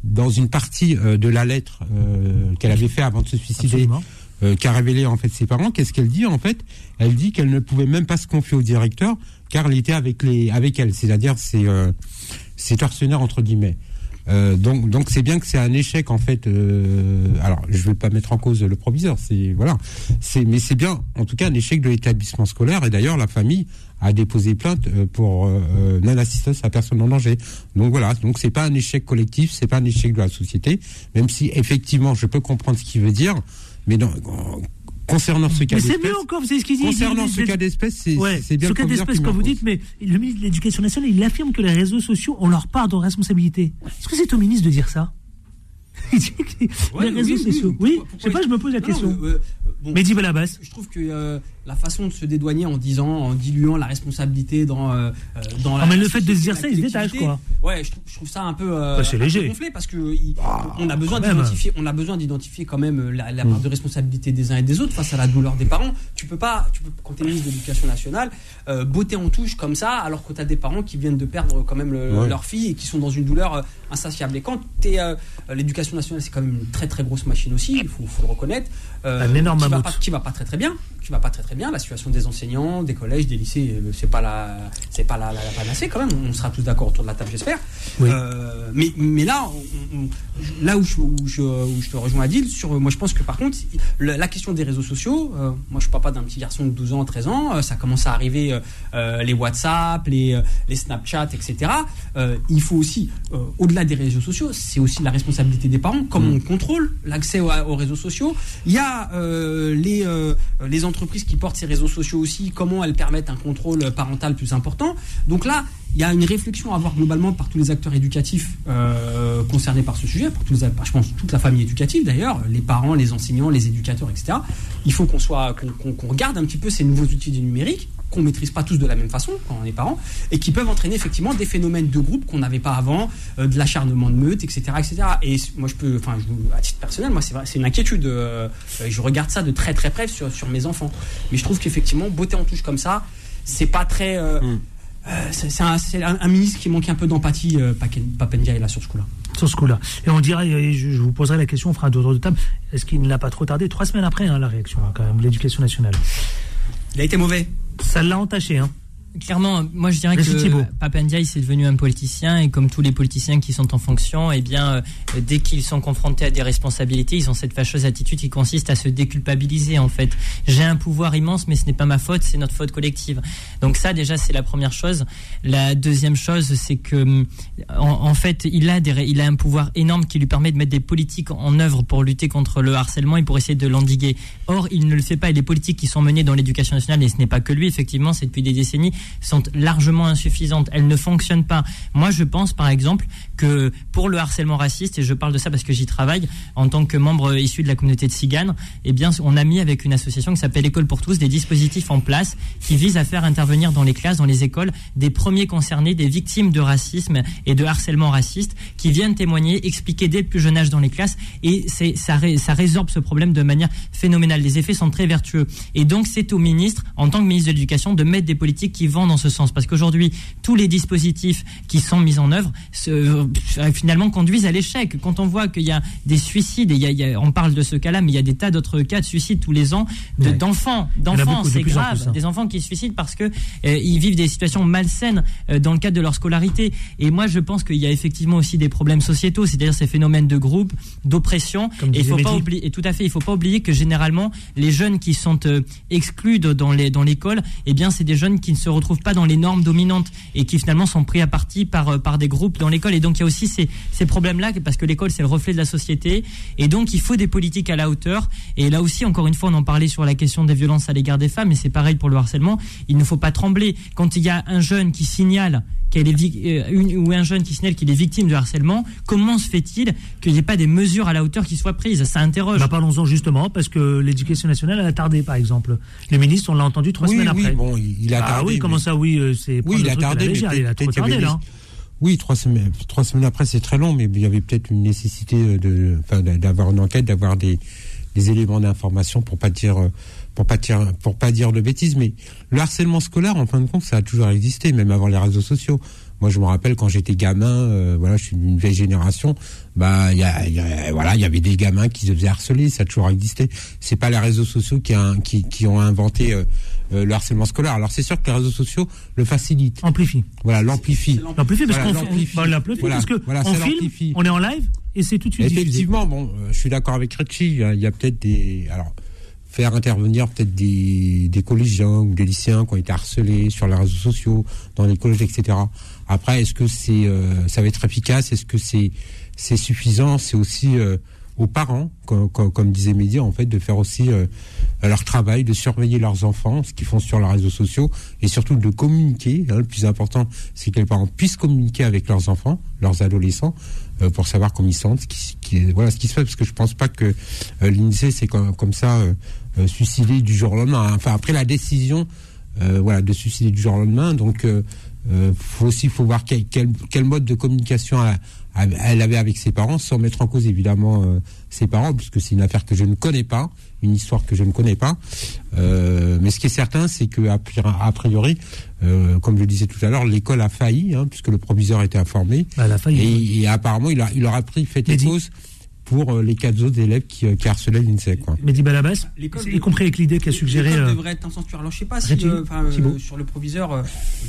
dans une partie euh, de la lettre euh, qu'elle avait fait avant de se suicider. Absolument. Euh, qu'a révélé en fait ses parents. Qu'est-ce qu'elle dit en fait? Elle dit qu'elle ne pouvait même pas se confier au directeur car il était avec les avec elle, c'est-à-dire c'est euh, tortionnaire entre guillemets. Euh, donc donc c'est bien que c'est un échec en fait. euh, alors je vais pas mettre en cause le proviseur, c'est voilà, c'est mais c'est bien en tout cas un échec de l'établissement scolaire et d'ailleurs la famille a déposé plainte pour non-assistance à personne en danger. Donc voilà, donc c'est pas un échec collectif, c'est pas un échec de la société, même si effectivement je peux comprendre ce qu'il veut dire, mais non, concernant ce cas Mais c'est d'espèce, mieux encore, vous savez ce qu'il dit. concernant ce cas d'espèce, c'est Ouais, c'est bien ce cas d'espèce, en vous dites, mais le ministre de l'Éducation nationale, il affirme que les réseaux sociaux ont leur part de responsabilité. Est-ce que c'est au ministre de dire ça Il dit que Ouais, les réseaux oui, oui, sociaux. oui. Oui, Pourquoi- je sais pas, je me pose la Non, question. euh, euh, bon, Mehdi Belabas. Je trouve que euh, la façon de se dédouaner en disant, en diluant la responsabilité dans euh, euh, dans Ah, la. mais le fait de se dire ça, il se détache, quoi. Ouais, je, trouve- je trouve ça un peu. euh, Bah, c'est peu léger. gonflé parce que il- on a besoin d'identifier, on a besoin d'identifier quand même la, la Mm. part de responsabilité des uns et des autres face à la douleur des parents. Tu peux pas, tu peux, quand tu es ministre de l'Éducation nationale, euh, botter en touche comme ça, alors que tu as des parents qui viennent de perdre quand même le- Ouais. leur fille et qui sont dans une douleur euh, insatiable. Et quand tu es l'éducation nationale, c'est quand même une très très grosse machine aussi, il faut, faut le reconnaître. Un énorme qui va, pas, qui va pas très très bien, qui va pas très très bien. La situation des enseignants, des collèges, des lycées, euh, c'est pas la, c'est pas la, la, la panacée quand même. On sera tous d'accord autour de la table, j'espère. Oui. Euh, mais, mais là, on- on- là où je, où, je, où je te rejoins Adil, sur, moi je pense que par contre, la, la question des réseaux sociaux, euh, moi je suis papa d'un petit garçon de 12 ans, 13 ans, euh, ça commence à arriver les WhatsApp, les, les Snapchat, etc. Il faut aussi, au-delà des réseaux sociaux, c'est aussi la responsabilité des parents, comment on contrôle l'accès aux, aux réseaux sociaux. Il y a les, les entreprises qui portent ces réseaux sociaux aussi, comment elles permettent un contrôle parental plus important. Donc là, il y a une réflexion à avoir globalement par tous les acteurs éducatifs euh, concernés par ce sujet, par tous les, je pense toute la famille éducative d'ailleurs, les parents, les enseignants, les éducateurs, etc. Il faut qu'on soit, qu'on regarde un petit peu ces nouveaux outils du numérique qu'on maîtrise pas tous de la même façon quand on est parent et qui peuvent entraîner effectivement des phénomènes de groupe qu'on n'avait pas avant, euh, de l'acharnement de meute, etc., etc. Et moi je peux, enfin à titre personnel, moi c'est une inquiétude. euh, je regarde ça de très très près sur, sur mes enfants, mais je trouve qu'effectivement beauté en touche comme ça, c'est pas très euh, euh, c'est un, c'est un- un ministre qui manque un peu d'empathie, Papen- Papendiaï, là, sur ce coup-là. sur ce coup-là. Et on dirait, je, vous poserai la question, on fera un tour de table. Est-ce qu'il ne l'a pas trop tardé? Trois semaines après, hein, la réaction, hein, quand même, l'éducation nationale. Il a été mauvais. Ça l'a entaché, hein. Clairement, moi je dirais que. Papandiaï c'est devenu un politicien et comme tous les politiciens qui sont en fonction, eh bien euh, dès qu'ils sont confrontés à des responsabilités, ils ont cette fâcheuse attitude qui consiste à se déculpabiliser en fait. J'ai un pouvoir immense mais ce n'est pas ma faute, c'est notre faute collective. Donc ça déjà c'est la première chose. La deuxième chose c'est que hum, en, en fait il a des, il a un pouvoir énorme qui lui permet de mettre des politiques en œuvre pour lutter contre le harcèlement et pour essayer de l'endiguer. Or il ne le fait pas et les politiques qui sont menées dans l'éducation nationale et ce n'est pas que lui effectivement, c'est depuis des décennies sont largement insuffisantes. Elles ne fonctionnent pas. Moi, je pense, par exemple, que pour le harcèlement raciste, et je parle de ça parce que j'y travaille en tant que membre issu de la communauté de Cigane, eh bien, on a mis avec une association qui s'appelle École pour tous des dispositifs en place qui visent à faire intervenir dans les classes, dans les écoles, des premiers concernés, des victimes de racisme et de harcèlement raciste, qui viennent témoigner, expliquer dès le plus jeune âge dans les classes, et ça, ça résorbe ce problème de manière phénoménale. Les effets sont très vertueux. Et donc, c'est au ministre, en tant que ministre de l'Éducation, de mettre des politiques qui vont dans ce sens. Parce qu'aujourd'hui, tous les dispositifs qui sont mis en œuvre se, finalement conduisent à l'échec. Quand on voit qu'il y a des suicides, et il y a- il y a- on parle de ce cas-là, mais il y a des tas d'autres cas de suicides tous les ans de- Ouais. d'enfants. D'enfants, de c'est en grave. plus, hein. Des enfants qui se suicident parce que euh, ils vivent des situations malsaines euh, dans le cadre de leur scolarité. Et moi, je pense qu'il y a effectivement aussi des problèmes sociétaux, c'est-à-dire ces phénomènes de groupe, d'oppression. Et il faut pas Mehdi. oublier, et tout à fait, il faut pas oublier que généralement, les jeunes qui sont euh, exclus de- dans les dans l'école, eh bien, c'est des jeunes qui ne se retrouvent pas dans les normes dominantes et qui finalement sont pris à partie par euh, par des groupes dans l'école. Et donc, il y a aussi ces ces problèmes-là parce que l'école c'est le reflet de la société. Et donc, il faut des politiques à la hauteur. Et là aussi, encore une fois, on en parlait sur la question des violences à l'égard des femmes, et c'est pareil pour le harcèlement. Il ne faut pas trembler quand il y a un jeune qui signale qu'elle est euh, une, ou un jeune qui signale qu'il est victime de harcèlement, comment se fait-il qu'il n'y ait pas des mesures à la hauteur qui soient prises? Ça interroge. Bah, Parlons-en justement, parce que l'éducation nationale elle a tardé, par exemple. Le ministre, on l'a entendu trois Oui, semaines oui, après. bon, il- a ah tardé, oui, comment mais- ça, oui, euh, c'est Oui, il a tardé, mais il a trop tardé, là. hein. Oui, trois semaines, trois semaines après, c'est très long, mais il y avait peut-être une nécessité enfin, d'avoir une enquête, d'avoir des, éléments d'information pour pas dire, euh, pour pas dire, pour pas dire de bêtises. Mais le harcèlement scolaire, en fin de compte, ça a toujours existé, même avant les réseaux sociaux. Moi, je me rappelle quand j'étais gamin, euh, voilà, je suis d'une vieille génération. Bah, y a, y a- voilà, il y avait des gamins qui se faisaient harceler, ça a toujours existé. C'est pas les réseaux sociaux qui, ont inventé euh, euh, le harcèlement scolaire. Alors, c'est sûr que les réseaux sociaux le facilitent. Amplifie. Voilà, l'amplifie. L'amplifie parce Voilà, qu'on bah, Voilà, parce que voilà, on ça filme, on est en live et c'est tout de suite diffusé. Effectivement, bon, euh, je suis d'accord avec Richie. Il y a, il y a peut-être des. Alors, faire intervenir peut-être des, des collégiens ou des lycéens qui ont été harcelés sur les réseaux sociaux, dans les collèges, etc. Après, est-ce que c'est, euh, ça va être efficace? Est-ce que c'est, c'est suffisant? C'est aussi aux parents, comme, comme, comme disait Média, en fait, de faire aussi euh, leur travail, de surveiller leurs enfants, ce qu'ils font sur les réseaux sociaux, et surtout de communiquer. hein. le plus important, c'est que les parents puissent communiquer avec leurs enfants, leurs adolescents, euh, pour savoir comment ils sentent, ce qui, voilà ce qui se fait, parce que je pense pas que euh, l'INSEE c'est comme, ça euh, suicider du jour au lendemain. Enfin, après la décision, voilà, de suicider du jour au lendemain. Donc, euh, faut aussi faut voir quel, mode de communication elle, elle avait avec ses parents, sans mettre en cause évidemment euh, ses parents, puisque c'est une affaire que je ne connais pas, une histoire que je ne connais pas. Euh, mais ce qui est certain, c'est que a pri- a priori, euh, comme je le disais tout à l'heure, l'école a failli, hein, puisque le proviseur était informé. Elle a failli, et, et apparemment, il, a, il leur a pris fait et cause pour euh, les quatre autres élèves qui, euh, qui harcelaient l'INSEE. Mehdi Balabas, y compris avec l'idée qu'a suggéré. L'école euh, devrait être incensurée. Alors je sais pas si euh, euh, sur le proviseur, euh,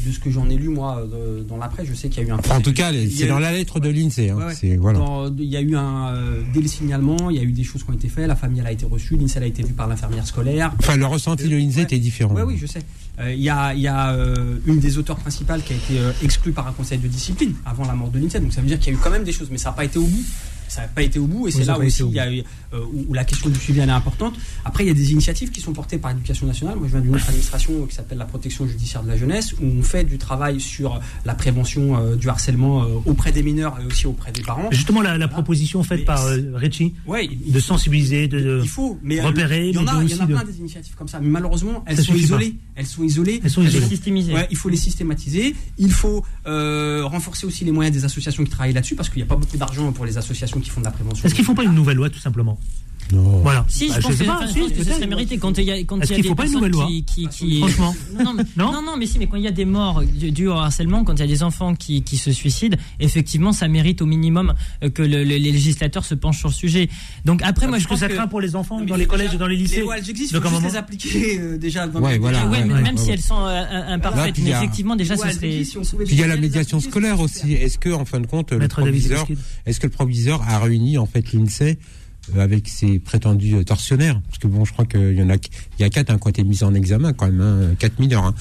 de ce que j'en ai lu moi euh, dans la presse, je sais qu'il y a eu un. En tout cas, c'est eu- dans la lettre de l'INSEE. Hein, Ouais, ouais. c'est- voilà. Dans- Il y a eu un euh, dès le signalement, il y a eu des choses qui ont été faites. La famille elle a été reçue, l'INSEE elle a été vue par l'infirmière scolaire. Enfin, le ressenti de l'INSEE était différent. Oui, oui, je sais. Euh, Il y a, il y a euh, une des auteurs principales qui a été euh, exclue par un conseil de discipline avant la mort de l'INSEE. Donc ça veut dire qu'il y a eu quand même des choses, mais ça n'a pas été au bout. Ça n'a pas été au bout, et Oui, c'est là aussi au il y a eu, euh, où, où la question du suivi elle est importante. Après, il y a des initiatives qui sont portées par l'éducation nationale. Moi, je viens d'une autre administration qui s'appelle la protection judiciaire de la jeunesse, où on fait du travail sur la prévention euh, du harcèlement euh, auprès des mineurs et aussi auprès des parents. Justement, la, la proposition faite par euh, Richie de sensibiliser, de, de Il faut, mais euh, repérer, il y en a, de il y en a de- plein des initiatives comme ça. Mais malheureusement, elles Ça sont pas. isolées. Elles sont isolées. Elles sont isolées. sont- Systémisées. Ouais, il faut les systématiser. Il faut euh, renforcer aussi les moyens des associations qui travaillent là-dessus parce qu'il n'y a pas beaucoup d'argent pour les associations qui font de la prévention. Est-ce qu'ils font pas une nouvelle loi, tout simplement? Non. Voilà. Si, Bah, je pense sais que, pas, enfin, je si, pense que ce peut-être. serait mérité quand il y a, quand il y a des faut pas une loi qui, qui, qui- Franchement. non, mais, non, non, mais si, mais quand il y a des morts du- dues au harcèlement, quand il y a des enfants qui, qui se suicident, effectivement, ça mérite au minimum euh, que le- le- les législateurs se penchent sur le sujet. Donc après, moi, Parce je que pense ça que craint pour les enfants dans les collèges et dans les lycées. Les lois, elles existent, faut juste moment- les appliquer euh, déjà. Dans Ouais, voilà. Ouais, mais ouais, même si elles sont euh, imparfaites, mais effectivement, déjà, ce serait. il y a la médiation scolaire aussi. Est-ce que, en fin de compte, le proviseur, est-ce que le proviseur a réuni en fait l'INSEE avec ses prétendus euh, tortionnaires Parce que bon, je crois qu'il y en a, il y a quatre hein, qui ont été mis en examen quand même, hein, quatre mineurs. hein.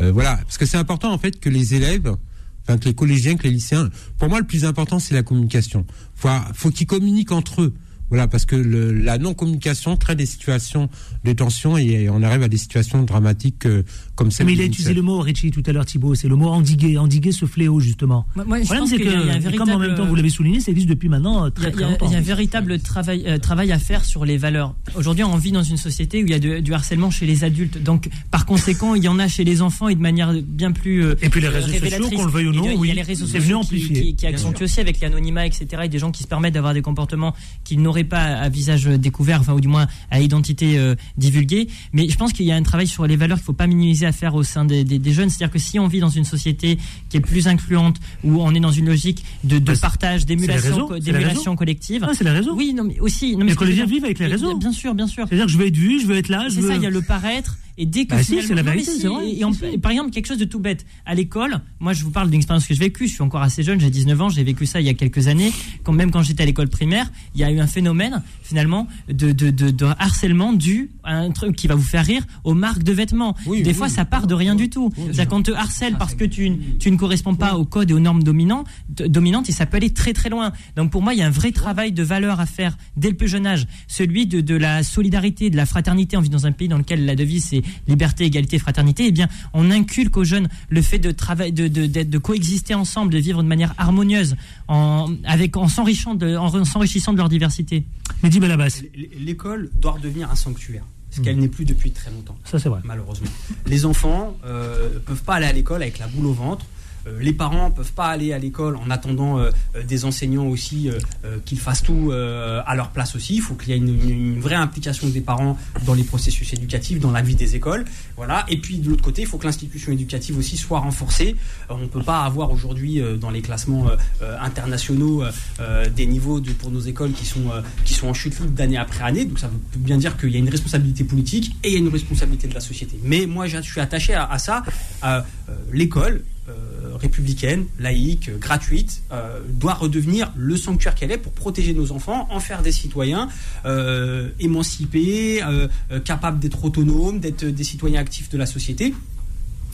Euh, voilà, parce que c'est important en fait que les élèves, enfin que les collégiens, que les lycéens. Pour moi, le plus important, c'est la communication. Faut, faut qu'ils communiquent entre eux. Voilà, parce que le- la non-communication crée des situations de tension et on arrive à des situations dramatiques euh, comme celle Mais il a utilisé le mot, Richie, tout à l'heure, Thibault, c'est le mot endiguer, endiguer ce fléau, justement. Moi, moi, Le problème, c'est qu'il y a- il y a un que, comme en même temps, vous l'avez souligné, ça existe depuis maintenant euh, très, a, il y très a- longtemps. il y a un véritable travail, euh, travail à faire sur les valeurs. Aujourd'hui, on vit dans une société où il y a de- du harcèlement chez les adultes. Donc, par conséquent, il y en a chez les enfants et de manière bien plus. euh, Et puis les réseaux sociaux, qu'on le veuille ou non, oui, les réseaux c'est sociaux venu qui- amplifier. Qui, qui accentuent aussi avec l'anonymat, etc. Et des gens qui se permettent d'avoir des comportements qu'ils n'auraient pas à visage découvert, enfin, ou du moins à identité euh, divulguée. Mais je pense qu'il y a un travail sur les valeurs qu'il ne faut pas minimiser à faire au sein des, des- des jeunes. C'est-à-dire que si on vit dans une société qui est plus incluante, où on est dans une logique de, de Bah, partage, d'émulation, co- collective. Ah, c'est les réseaux. Oui, non, mais aussi. Non, mais Les collégiens vivent avec les réseaux. Bien sûr, bien sûr. C'est-à-dire que je veux être vu, je veux être là, C'est veux. ça, il y a le paraître. Et dès que Bah si, c'est la vérité, si, c'est vrai. Et, par exemple, quelque chose de tout bête. À l'école, moi, je vous parle d'une expérience que j'ai vécue. Je suis encore assez jeune, j'ai 19 ans, j'ai vécu ça il y a quelques années. Quand même, quand j'étais à l'école primaire, il y a eu un phénomène, finalement, de, de, de, de harcèlement dû à un truc qui va vous faire rire aux marques de vêtements. Oui, Des oui. fois, ça part de rien du tout. C'est-à-dire qu'on te harcèle parce que tu, tu ne corresponds pas au code et aux normes dominants, dominantes et ça peut aller très très loin. Donc pour moi, il y a un vrai travail de valeur à faire dès le plus jeune âge. Celui de, de la solidarité, de la fraternité. On vit dans un pays dans lequel la devise c'est liberté, égalité, fraternité. Eh bien, on inculque aux jeunes le fait de travailler, de, de, d'être- de coexister ensemble, de vivre de manière harmonieuse, en, avec, en s'enrichissant de, en s'enrichissant de leur diversité. Mehdi Balabas. L'école doit redevenir un sanctuaire, ce qu'elle n'est plus depuis très longtemps. Ça, c'est vrai. Malheureusement. Les enfants euh, peuvent pas aller à l'école avec la boule au ventre. Euh, les parents peuvent pas aller à l'école en attendant euh, euh, des enseignants aussi qu'ils fassent tout à leur place aussi. Il faut qu'il y ait une, vraie implication des parents dans les processus éducatifs, dans la vie des écoles. Et puis de l'autre côté, il faut que l'institution éducative aussi soit renforcée. On ne peut pas avoir aujourd'hui dans les classements internationaux des niveaux pour nos écoles qui sont en chute libre d'année après année. Donc ça veut bien dire qu'il y a une responsabilité politique et il y a une responsabilité de la société. Mais moi, je suis attaché à, à ça. À, L'école euh, républicaine, laïque, euh, gratuite, euh, doit redevenir le sanctuaire qu'elle est pour protéger nos enfants, en faire des citoyens émancipés, capables d'être autonomes, d'être des citoyens actifs de la société.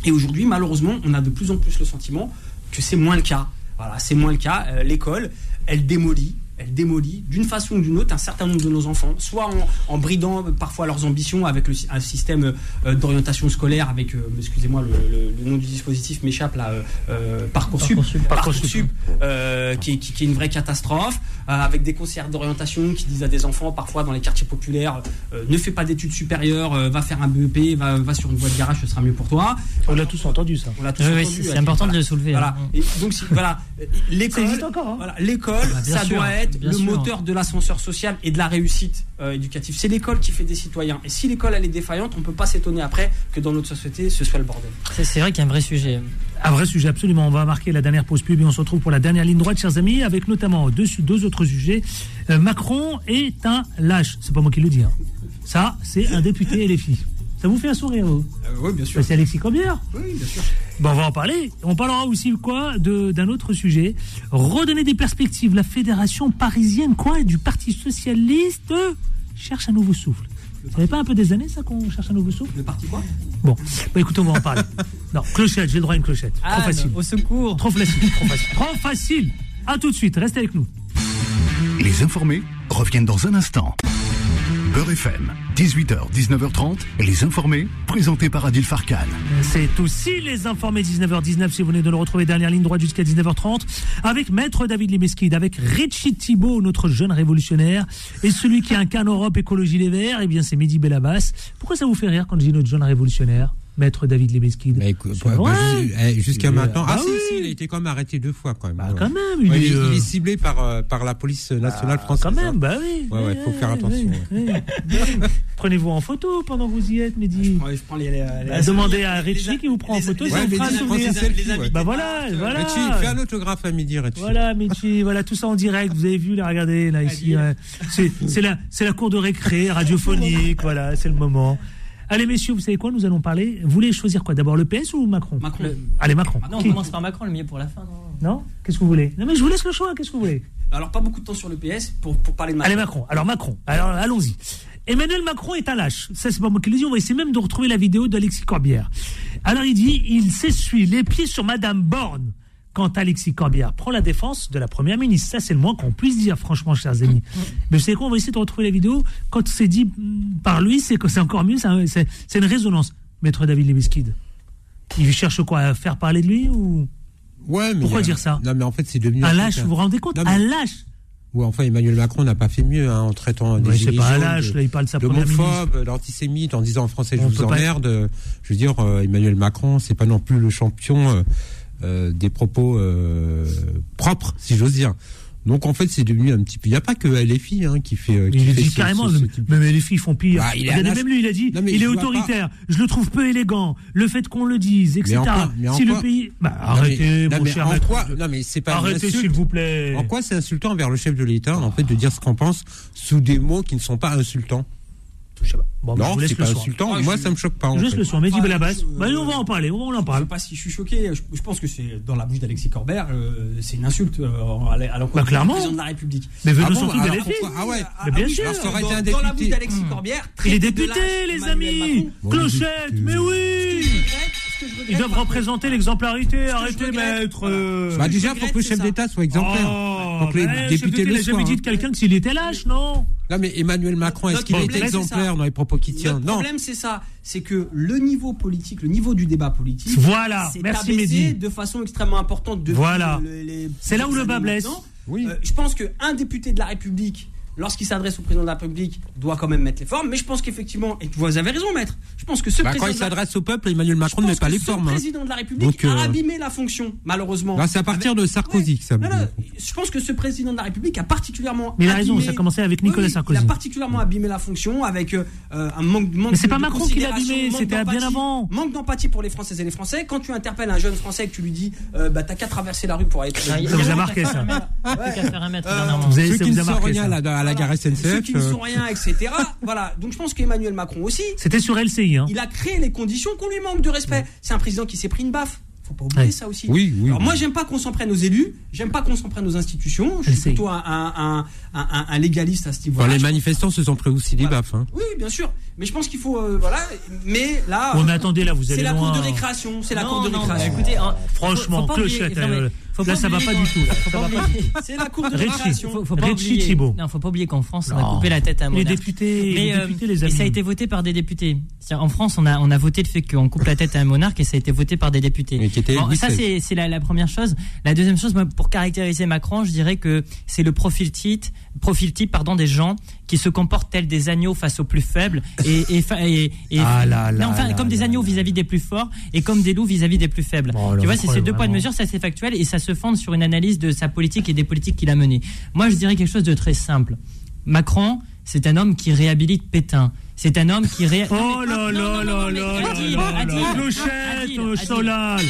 Et aujourd'hui, malheureusement, on a de plus en plus le sentiment que c'est moins le cas. Voilà, c'est moins le cas. L'école, elle démolit, elle démolit d'une façon ou d'une autre un certain nombre de nos enfants, soit en, en bridant euh, parfois leurs ambitions avec le, un système euh, d'orientation scolaire, avec, euh, excusez-moi, le, nom du dispositif m'échappe là, euh, euh, Parcoursup, Parcoursup. Parcoursup, euh, qui, est- qui- qui est une vraie catastrophe, euh, avec des conseillères d'orientation qui disent à des enfants, parfois dans les quartiers populaires, euh, ne fais pas d'études supérieures, euh, va faire un BEP, va, va sur une voie de garage, ce sera mieux pour toi. On l'a tous entendu ça. On l'a tous Oui, oui, entendu, c'est- important de Voilà. le soulever, Voilà. hein. Et donc, si- voilà, Euh, l'école, hein. voilà, l'école, Ah, bien ça sûr, doit être bien le sûr. moteur de l'ascenseur social et de la réussite euh, éducative. C'est l'école qui fait des citoyens. Et si l'école elle est défaillante, on peut pas s'étonner après que dans notre société ce soit le bordel. C'est c'est vrai qu'il y a un vrai sujet. Un vrai sujet, absolument. On va marquer la dernière pause pub et on se retrouve pour la dernière ligne droite, chers amis, avec notamment deux, deux autres sujets. Euh, Macron est un lâche. C'est pas moi qui le dis. hein. Ça, c'est un député et les filles. Ça vous fait un sourire, vous oui, bien sûr. Bah, C'est Alexis Corbière. Oui, bien sûr. Bon, on va en parler. On parlera aussi quoi de- d'un autre sujet. Redonner des perspectives. La fédération parisienne, quoi, du Parti socialiste cherche un nouveau souffle. Ça fait pas un peu des années ça qu'on cherche un nouveau souffle Le parti quoi? Bon, bah, écoutez, on va en parler. non, clochette, j'ai le droit à une clochette. Trop Anne, facile. Au secours. Trop facile, trop facile. Trop facile. À tout de suite, restez avec nous. Les informés reviennent dans un instant. Beurre FM, 18h, 19h30, les informés, présentés par Adil Farkan. C'est aussi les informés 19h19 si vous venez de le retrouver dernière ligne droite jusqu'à 19h30 avec Maître David Limeskid, avec Richie Thibault, notre jeune révolutionnaire, et celui qui incarne Europe Écologie Les Verts, eh bien c'est Mehdi Belabas. Pourquoi ça vous fait rire quand je dis notre jeune révolutionnaire? Maître David Limeskid Bah, bah, bah, eh, Jusqu'à maintenant. Ah, bah si, oui. si, il a été quand même arrêté deux fois quand même. Bah, Ouais. quand même, il Ouais, est, il, euh, il est ciblé par, euh, par la police nationale française. Quand hein. même, bah oui. Ouais, ouais, faut faire attention. Prenez-vous en photo pendant que vous y êtes, Mehdi. Je prends les, les- Bah, les- demandez à les- Richie qui vous prend en photo, Ouais, les ouais. Bah voilà, voilà. Richie, fais un autographe à midi, Richie. Voilà, Michi, voilà, tout ça en direct. Vous avez vu, là, regardez, là, ici. ouais. C'est c'est la, c'est la cour de récré, radiophonique, voilà, c'est le moment. Allez, messieurs, vous savez quoi? Nous allons parler. Vous voulez choisir quoi? D'abord le PS ou Macron? Macron. Le- Allez, Macron. Non, on commence par Macron, le mieux pour la fin. Non? Non? Qu'est-ce que vous voulez? Non, mais je vous laisse le choix. Qu'est-ce que vous voulez? Alors pas beaucoup de temps sur le PS pour, pour parler de Macron. Allez, Macron. Alors, Macron. Alors, allons-y. Emmanuel Macron est un lâche. Ça, c'est pas moi qui le dis. On va essayer même de retrouver la vidéo d'Alexis Corbière. Alors, il dit il s'essuie les pieds sur Madame Borne quand Alexis Corbière prend la défense de la première ministre. Ça, c'est le moins qu'on puisse dire, franchement, chers amis. Mais vous savez quoi On va essayer de retrouver la vidéo. Quand c'est dit mm, par lui, c'est que c'est encore mieux. c'est un- C'est c'est une résonance. Maître David Lebesquid. Il cherche quoi À faire parler de lui ou? Ouais, mais Pourquoi a- dire ça? Non, mais en fait, c'est devenu. un lâche truc, Vous vous rendez compte? Non, mais- Un lâche Ouais, enfin, Emmanuel Macron n'a pas fait mieux hein, en traitant des Ouais, pas lâche. de- Là, il parle de sa d'homophobe, d'antisémite, en disant en français je On vous pas- emmerde. euh, Je veux dire, euh, Emmanuel Macron, c'est pas non plus le champion euh, des propos euh, propres, si j'ose dire. Donc en fait, c'est devenu un petit peu. Il n'y a pas que LFI hein, qui fait. euh, qui Il fait dit ce- carrément, ce- ce type- mais les filles font pire. Bah, il Regardez, même lui, il a dit, Non, il est autoritaire. Je le trouve peu élégant. Le fait qu'on le dise, etc. Mais en quoi- mais en si le pays, bah, Non, arrêtez, mon cher en quoi- Non mais c'est pas. Arrêtez, s'il vous plaît. En quoi c'est insultant envers le chef de l'État, en fait, de dire ce qu'on pense sous des mots qui ne sont pas insultants? Je sais pas. Bon, bah, je Non, vous laisse c'est le pas insultant. Ah, Moi, je- ça me choque pas. en Juste fait. le. Mehdi Ah, Belabas. je- Bah, on va en parler. On en Je sais parle. pas si je suis choqué. Je, je pense que c'est dans la bouche d'Alexis Corbert, euh, c'est une insulte euh, à l'encontre Bah, du président de la République. Mais venons Ah bon, surtout alors des filles. pourquoi- Ah ouais. Mais bien oui, sûr. Alors, ça aurait dans, la bouche d'Alexis Corbière, Il est traiter de député, lâche les amis. Clochette, mais oui. Que je regrette, Ils doivent représenter l'exemplarité. Arrêtez, maître. euh. Bah, déjà, faut regrette, que le chef d'État soit exemplaire. Oh, Faut que les bah, le députés le jamais soient, dit hein. de quelqu'un que s'il était lâche, non Non, mais Emmanuel Macron, est-ce qu'il est exemplaire dans les propos qu'il tient Le Non. problème, c'est ça. C'est que le niveau politique, le niveau du débat politique. Voilà. Merci, Mehdi. de façon extrêmement importante depuis Voilà. le- les- C'est là où le bas blesse. Oui. Euh, je pense qu'un député de la République, lorsqu'il s'adresse au président de la République, doit quand même mettre les formes. Mais je pense qu'effectivement, et vous avez raison, maître, je pense que ce Bah, président. quand il s'adresse au peuple, Emmanuel Macron ne je met pense pas que les ce formes. hein. président de la République Donc, euh, a abîmé la fonction, malheureusement. Là, c'est à partir de Sarkozy que ça. Non, non, je pense que ce président de la République a particulièrement. Mais il a raison, ça a commencé avec Nicolas Oui, Sarkozy. Il a particulièrement abîmé la fonction avec euh, euh, un manque, manque Mais c'est de- pas de Macron qui l'a abîmé, manque c'était bien d'empathie, avant. Manque d'empathie pour les Françaises et les Français. Quand tu interpelles un jeune Français et que tu lui dis, euh, bah t'as qu'à traverser la rue pour aller. Ah, Ça vous a marqué, ça. Vous avez- marqué, rien ça. À la, gare Ceux SNCF. qui ne euh, sont rien, etc. voilà. Donc je pense qu'Emmanuel Macron aussi, C'était sur LCI, hein. il a créé les conditions qu'on lui manque de respect. C'est un président qui s'est pris une baffe. Faut pas oublier Ouais. ça aussi. Oui, oui. Alors moi j'aime pas qu'on s'en prenne aux élus, j'aime pas qu'on s'en prenne aux institutions. Je suis plutôt un, un, un, un- un légaliste à ce Enfin, niveau-là. les manifestants se sont pris aussi des Voilà. baffes. hein. Oui, oui, bien sûr. Mais je pense qu'il faut euh, voilà. Mais là, Ouais, mais attendez, là, vous c'est allez la cour de récréation. C'est la cour de non, récréation. bah, écoutez, hein, Franchement, faut oublier- clochette. Faut Là, pas ça va pas du tout. là. faut Ça pas va pas oublier. du tout. C'est la cour de récréation. Faut, faut pas Richie oublier, Thibault. non, faut pas oublier qu'en France, on a coupé la tête à un Les monarque. députés, Mais, les euh, députés, les amis. ça a été voté par des députés. En France, on a, on a voté le fait qu'on coupe la tête à un monarque et ça a été voté par des députés. Mais qui était Bon, Louis ça, c'est c'est la, la première chose. La deuxième chose, moi, pour caractériser Macron, je dirais que c'est le profil type, profil type pardon, des gens qui se comportent tels des agneaux face aux plus faibles et, et, et, et- Ah là là non, enfin, là comme des agneaux vis-à-vis des plus forts et comme des loups vis-à-vis des plus faibles. Oh tu vois, c'est ces deux poids de mesure, ça c'est factuel et ça se fonde sur une analyse de sa politique et des politiques qu'il a menées. Moi, je dirais quelque chose de très simple. Macron, c'est un homme qui réhabilite Pétain. C'est un homme qui ré... Oh là là là là là Adil, Solal.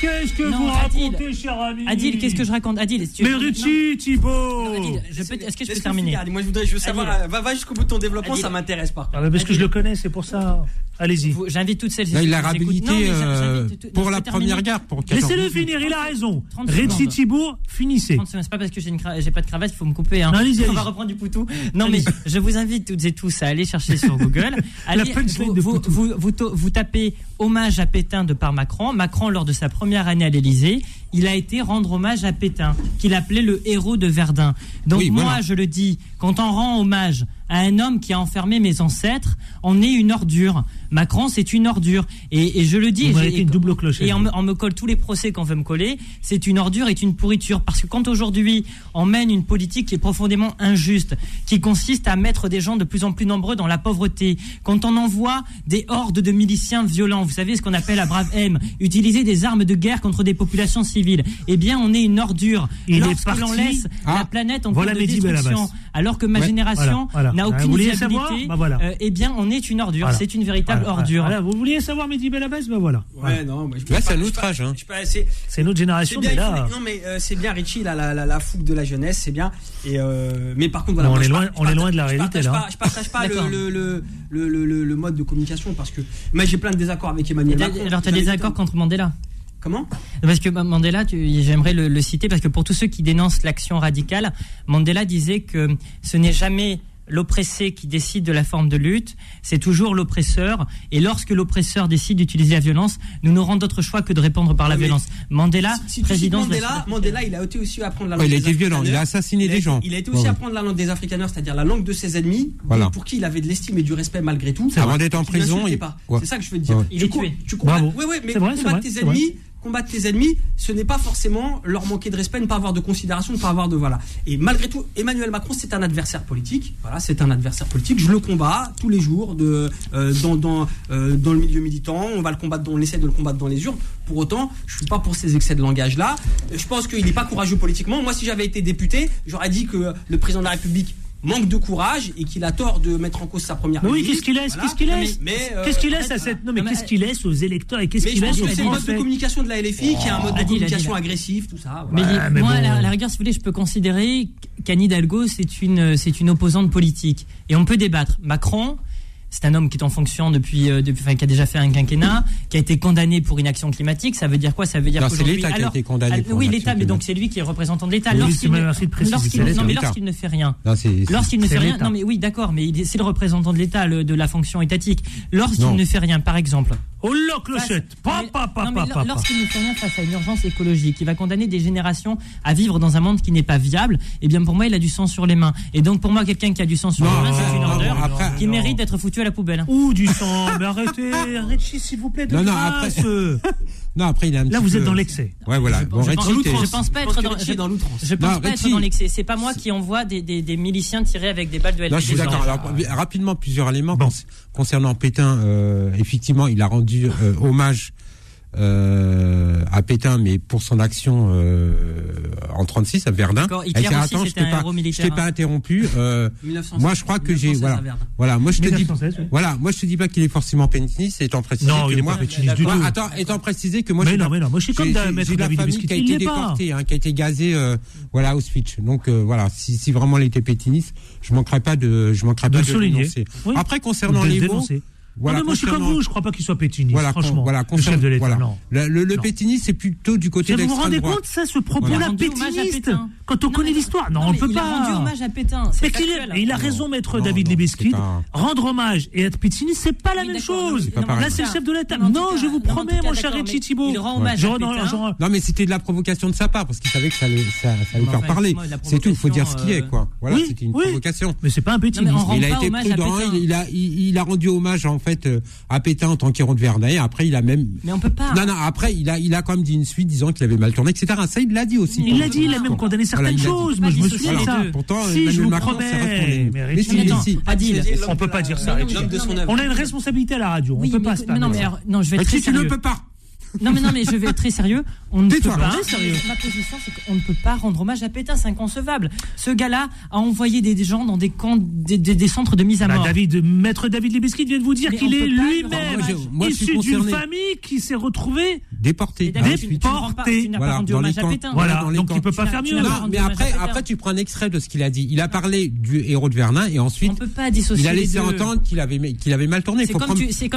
Qu'est-ce que Non, vous Adil. racontez, cher ami Adil, qu'est-ce que je raconte Adil, si tu- Mais. Richie, est-ce que je peux terminer. Moi, je voudrais, savoir, va, va jusqu'au bout de ton développement, ça m'intéresse par contre. Ah, Parce que je le connais, c'est pour ça. Allez-y. J'invite toutes celles et Là, ceux il l'a réhabilité euh, tout- non, pour la première 14 Laissez-le finir, il a raison. 30 Richie. Thibault, finissez. 30 secondes, c'est pas parce que j'ai pas de cravate, il faut me couper. Hein. On va reprendre du poutou. Non, mais je vous invite toutes et tous à aller chercher sur Google. Allez, punchline vous, de vous, Poutou. vous, vous to- vous tapez hommage à Pétain de par Macron. Macron, lors de sa première année à l'Élysée, il a été rendre hommage à Pétain, qu'il appelait le héros de Verdun. Donc Oui, moi, voilà. je le dis, quand on rend hommage à un homme qui a enfermé mes ancêtres, on est une ordure. Macron, c'est une ordure. Et, et je le dis. Et j'ai- une double clochette. Et on me, on me colle tous les procès qu'on veut me coller. C'est une ordure et une pourriture. Parce que quand aujourd'hui, on mène une politique qui est profondément injuste, qui consiste à mettre des gens de plus en plus nombreux dans la pauvreté, quand on envoie des hordes de miliciens violents, vous savez ce qu'on appelle à brave M, utiliser des armes de guerre contre des populations civiles, eh bien, on est une ordure. Il Lorsque l'on laisse Ah. la planète en Voilà cours de destruction, alors que ma Ouais. génération Voilà, voilà. n'a Vous aucune vouliez viabilité, savoir Bah voilà. euh, eh bien, on est une ordure. Voilà. C'est une véritable Voilà, ordure. voilà. Vous vouliez savoir Mehdi Belhabas Ben voilà. Ouais, non, mais je Là, peux c'est un âge, hein. c'est- C'est une autre C'est génération, bien, mais là. faut- non mais euh, c'est bien Richie la, la, la, la fougue de la jeunesse c'est bien et euh, mais par contre voilà Non, on moi, est loin- on est partage- loin de la réalité, là. je partage pas le, mode de communication parce que moi j'ai plein de désaccords avec Emmanuel Macron Alors, tu as des accords contre Mandela comment Parce que Mandela, tu- j'aimerais le, le citer, parce que pour tous ceux qui dénoncent l'action radicale, Mandela disait que ce n'est jamais l'oppressé qui décide de la forme de lutte, c'est toujours l'oppresseur. Et lorsque l'oppresseur décide d'utiliser la violence, nous n'aurons d'autre choix que de répondre par la Ouais, violence. Mandela, si, si tu président de la Mandela, Mandela il a été aussi à prendre la Ouais, langue il a des été violent, il a assassiné Il a des été- gens. il a été Ouais, aussi à ouais. prendre la langue des Afrikaners c'est-à-dire la langue de ses ennemis Voilà. pour qui il avait de l'estime et du respect malgré tout Avant d'être en prison, il- pas. ouais. c'est ça que je veux te dire Ouais. Il Tu est co- tué. tu combats- Bravo. ouais, ouais, mais C'est vrai, tes ennemis combattre tes ennemis, ce n'est pas forcément leur manquer de respect, ne pas avoir de considération, ne pas avoir de voilà. Et malgré tout, Emmanuel Macron, c'est un adversaire politique. Voilà, c'est un adversaire politique. Je le combats tous les jours euh, euh, dans le milieu militant. On va le combattre, on essaie de le combattre dans les urnes. Pour autant, je suis pas pour ces excès de langage là. Je pense qu'il n'est pas courageux politiquement. Moi, si j'avais été député, j'aurais dit que le président de la République manque de courage et qu'il a tort de mettre en cause sa première Mais oui, qu'est-ce qu'il laisse Voilà. Qu'est-ce qu'il laisse mais- mais, euh, Qu'est-ce qu'il laisse à cette. Non, mais Non, mais- qu'est-ce qu'il laisse aux électeurs et qu'est-ce qu'il laisse aux c'est le mode de communication de la LFI qui est un mode de Adil, communication Adil. agressif, tout ça. Mais. Ouais, mais moi, à, bon. la, à la rigueur, si vous voulez, je peux considérer qu'Anne Hidalgo, c'est une, c'est une opposante politique. Et on peut débattre. Macron, c'est un homme qui est en fonction depuis, euh, depuis enfin, qui a déjà fait un quinquennat, qui a été condamné pour inaction climatique. Ça veut dire quoi? Ça veut dire Non, c'est l'État qui a été condamné alors- pour Oui, une l'État, action mais donc c'est lui qui est représentant de l'État. Oui, Lorsqu'il ne fait rien. Lorsqu'il ne fait rien, non mais oui d'accord, mais c'est le représentant de l'État, de la fonction étatique. Lorsqu'il ne fait rien, par exemple, Oh là, clochette Face- Pa, mais- pa, pa, non, mais pa, lor- pa, pa. Lorsqu'il ne fait rien face à une urgence écologique, il va condamner des générations à vivre dans un monde qui n'est pas viable, eh bien pour moi, il a du sang sur les mains. Et donc pour moi, quelqu'un qui a du sang sur Non, les mains, c'est une ordure qui non. mérite d'être foutu à la poubelle. Ouh, du sang Mais arrêtez Arrêtez, s'il vous plaît, de Non, non, après, il a un Là, petit vous peu- êtes dans l'excès. Ouais, voilà. Je Bon, pense- je Richie, pense- t'es- je pense pas Je pense être dans, l'outrance. je pense Non, pas être dans l'excès. C'est pas moi qui envoie des, des, des miliciens tirés avec des balles de Non, je suis LBD. d'accord. Alors, rapidement, plusieurs éléments Bon. Concernant Pétain. euh, effectivement, il a rendu euh, hommage euh, à Pétain, mais pour son action euh, en 36 à Verdun. D'accord, Hitler Elle dit, aussi, attends, je t'ai pas, héros je militaire, t'ai pas hein. interrompu. euh, 1916, moi, je crois que j'ai 1916 voilà. Moi, je te dis, 1916, oui. voilà. Moi, je te dis pas qu'il est forcément pétiniste, étant précisé Non, que il est moi, pas pétiniste du Moi, tout. Attends, étant précisé que moi, Mais j'ai non, la- mais non, moi, je suis comme j'ai- la famille qui a été déportée, hein, qui a été gazée, euh, voilà, Auschwitz. Donc euh, voilà, si, si vraiment il était pétiniste, je manquerai pas de, je manquerai De pas le de souligner. dénoncer. Oui. Après, concernant les mots. Voilà, non, mais moi, je suis comme vous, je crois pas qu'il soit pétiniste, Voilà, con- franchement. voilà, le chef de l'État, voilà. Le, le, pétinisme, c'est plutôt du côté Vous vous d'extrême rendez droite. compte, ça, ce propos-là pétiniste. Quand on Non, connaît l'histoire, non, non, on mais peut il a pas. rendu hommage à Pétain. Mais il a raison, maître Non, David c'est pas- Rendre hommage et être pétiniste, c'est pas la Oui, même chose. pas. Là, c'est le chef de l'État. Non, je vous promets, mon cher Richie Thibault. il rend hommage Non, mais c'était de la provocation de sa part, parce qu'il savait que ça allait, faire parler. de C'est tout, il faut dire ce qui est, provocation, quoi. Voilà, oui, c'était une provocation. Mais c'est pas un pétiniste. Il a pas été prudent, il a rendu hommage, en fait, euh, à Pétain en tant qu'héros de Verdun, et après, il a même, Mais on peut pas. non, non, après, il a, il a quand même dit une suite disant qu'il avait mal tourné, etc. Ça, il l'a dit aussi. Il l'a dit, il a même condamné Voilà, certaines dit. choses. Moi, je me souviens de ça. Pourtant, Si, je Emmanuel vous Macron promets. s'est retourné. Mais Mais si, mais attends, si. Adil, On peut pas dire ça. On a une responsabilité à la radio. On peut mais, pas se mais non, mais permettre. non, je vais être très tu ne sérieux. peux pas. Non, mais non, mais je vais être très sérieux. On ne peut pas. très sérieux. Ma position, c'est qu'on ne peut pas rendre hommage à Pétain. C'est inconcevable. Ce gars-là a envoyé des, des gens dans des camps, des, des- des centres de mise à Bah, mort. David, maître David Libeskid vient de vous dire qu'il est lui-même issu d'une famille qui s'est retrouvée. Déporté. Et David, Ensuite. tu- tu ne rends pas- tu n'as pas Voilà, rendu dans les hommage à camps. Pétain. Voilà, dans les donc camps. il peut pas Tu faire mieux. Non, mais après, après, tu prends un extrait de ce qu'il a dit. Il a parlé du héros de Verdun et ensuite, On peut pas dissocier il a laissé entendre qu'il avait, qu'il avait mal tourné. Il C'est faut comme si tu dissociais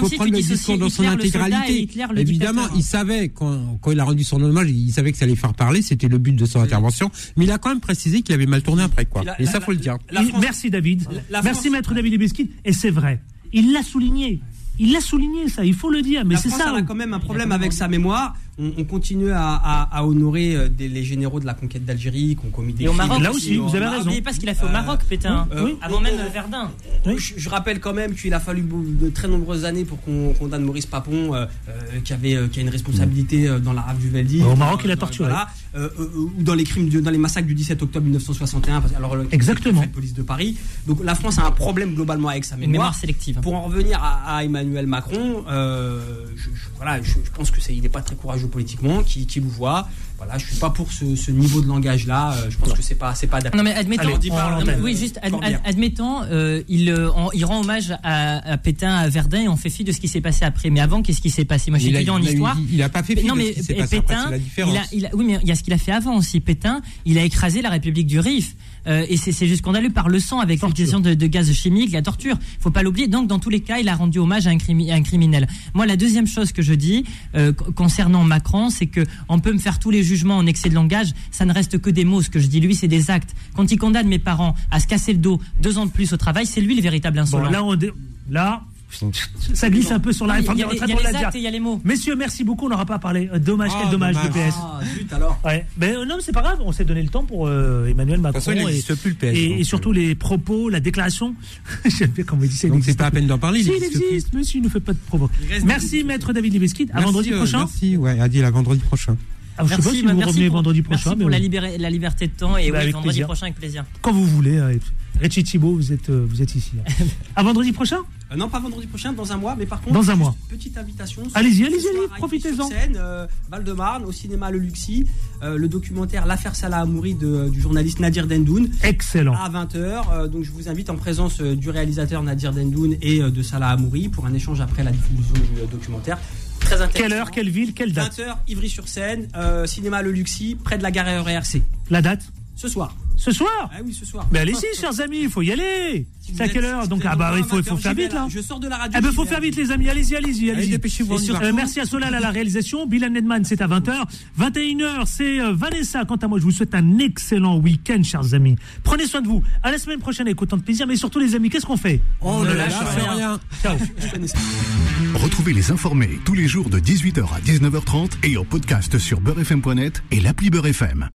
discours dans son Hitler, le soldat, intégralité. et Hitler, le Évidemment, il savait quand, quand il a rendu son hommage, il savait que ça allait faire parler. C'était le but de son intervention. Mais il a quand même précisé qu'il avait mal tourné après, quoi. Et la- Et la- ça, faut le dire. France- Merci David. La Merci France- maître David Libeskid. Et c'est vrai. Il l'a souligné. Il l'a souligné, ça, il faut le dire. Mais c'est ça. elle a quand même un problème avec sa mémoire. On, on continue à, à- à honorer euh, des- les généraux de la conquête d'Algérie qui ont commis des Et au crimes. Maroc Là aussi, vous avez raison. N'oubliez pas ce qu'il a fait au Maroc, Pétain. euh, oui. Avant même Verdun. Je, je rappelle quand même qu'il a fallu de très nombreuses années pour qu'on condamne Maurice Papon, euh, euh, qui avait euh, qui a une responsabilité euh, dans la rave du Veldi. Au Maroc, il a torturé. euh, euh, ou dans les crimes, dans les massacres du 17 octobre 1961. parce- alors, Exactement. le police de Paris. Donc la France a un problème globalement avec sa mémoire. mémoire sélective. Pour en revenir à, à Emmanuel Macron, euh, je, je- voilà, je, je pense que c'est, il n'est pas très courageux politiquement, qui, qui vous voit. Voilà, je suis pas pour ce, ce niveau de langage là. euh, je pense que c'est pas, c'est pas adapté. Non mais admettons, Allez, on dit pas, non, mais l'antenne. oui juste ad- Corbière. ad- admettons, euh, il, euh, en- il rend hommage à, à Pétain, à Verdun et on fait fi de ce qui s'est passé après. Mais avant, qu'est-ce qui s'est passé? Moi, je suis Il a- étudiant en il a- histoire. il- il a pas fait fi non de mais ce qui s'est et passé après, Pétain, c'est la différence. il a, il a- oui mais il y a ce qu'il a fait avant aussi. Pétain, il a écrasé la République du Rif. Euh, et c'est c'est juste scandaleux par le sang avec l'utilisation de, de gaz chimiques, la torture. Faut pas l'oublier. Donc dans tous les cas, il a rendu hommage à un, crimi- à un criminel. Moi, la deuxième chose que je dis euh, concernant Macron, c'est que on peut me faire tous les jugements en excès de langage, ça ne reste que des mots. Ce que je dis, lui, c'est des actes. Quand il condamne mes parents à se casser le dos deux ans de plus au travail, c'est lui le véritable Bon, insolent. là, on dé- là, ça glisse un peu sur la Non, réforme il y des a les- retraites, il y a on l'a les dit. actes et il y a les mots. Messieurs, merci beaucoup. On n'aura pas parlé. Euh, Dommage, Ah, quel dommage, dommage. du PS. Ah, zut alors. Ouais. Ben, euh, non, mais c'est pas grave. On s'est donné le temps pour euh, Emmanuel Macron. façon, il et, n'existe plus, le PS, et- donc, et surtout les propos, la déclaration. J'aime bien comment il dit ça. Donc c'est pas à peine d'en parler. Si, il existe monsieur, il ne fait pas de reste Merci, maître David Libeskid. À vendredi prochain. Merci, ouais, Adil, à vendredi prochain. Ah, je sais pas si vous merci revenez pour- vendredi merci prochain. pour mais la, bon, libéré- la liberté de temps et Bah, oui, avec vendredi plaisir. prochain avec plaisir. quand vous voulez. hein. Richie Thibault, vous êtes, euh, vous êtes ici. hein. à vendredi prochain? Euh, non, pas vendredi prochain, dans un mois, mais par contre, Dans un mois. Petite invitation. Allez-y, allez-y, à profitez-en. Euh, Val-de-Marne, au cinéma Le Luxi, euh, le documentaire L'affaire Salah Amouri de- du journaliste Nadir Dendoun Excellent. à 20h. donc je vous invite en présence euh, du réalisateur Nadir Dendoun et euh, de Salah Amouri pour un échange après la diffusion du euh, documentaire. Très intéressant. Quelle heure, quelle ville, quelle date 20h, Ivry-sur-Seine, euh, cinéma Le Luxi, près de la gare RERC. La date Ce soir. Ce soir Ah oui, ce soir. Mais allez-y, chers amis, il faut y aller. Si C'est à quelle heure Donc, ah bah, il faut, faut 20h, faire vite là. Je sors de la radio. Eh ben, j'y faut faire vite, les amis. Allez-y, allez-y, allez-y. dépêchez-vous, euh, merci à Solal à la réalisation. Bill Nedman, c'est à 20h. 21h, c'est euh, Vanessa. Quant à moi, je vous souhaite un excellent week-end, chers amis. Prenez soin de vous. À la semaine prochaine avec autant de plaisir. Mais surtout, les amis, qu'est-ce qu'on fait On ne lâche rien. Ciao. Retrouvez les informés tous les jours de 18h à 19h30 et en podcast sur beurrefm.net et l'appli Beurre FM.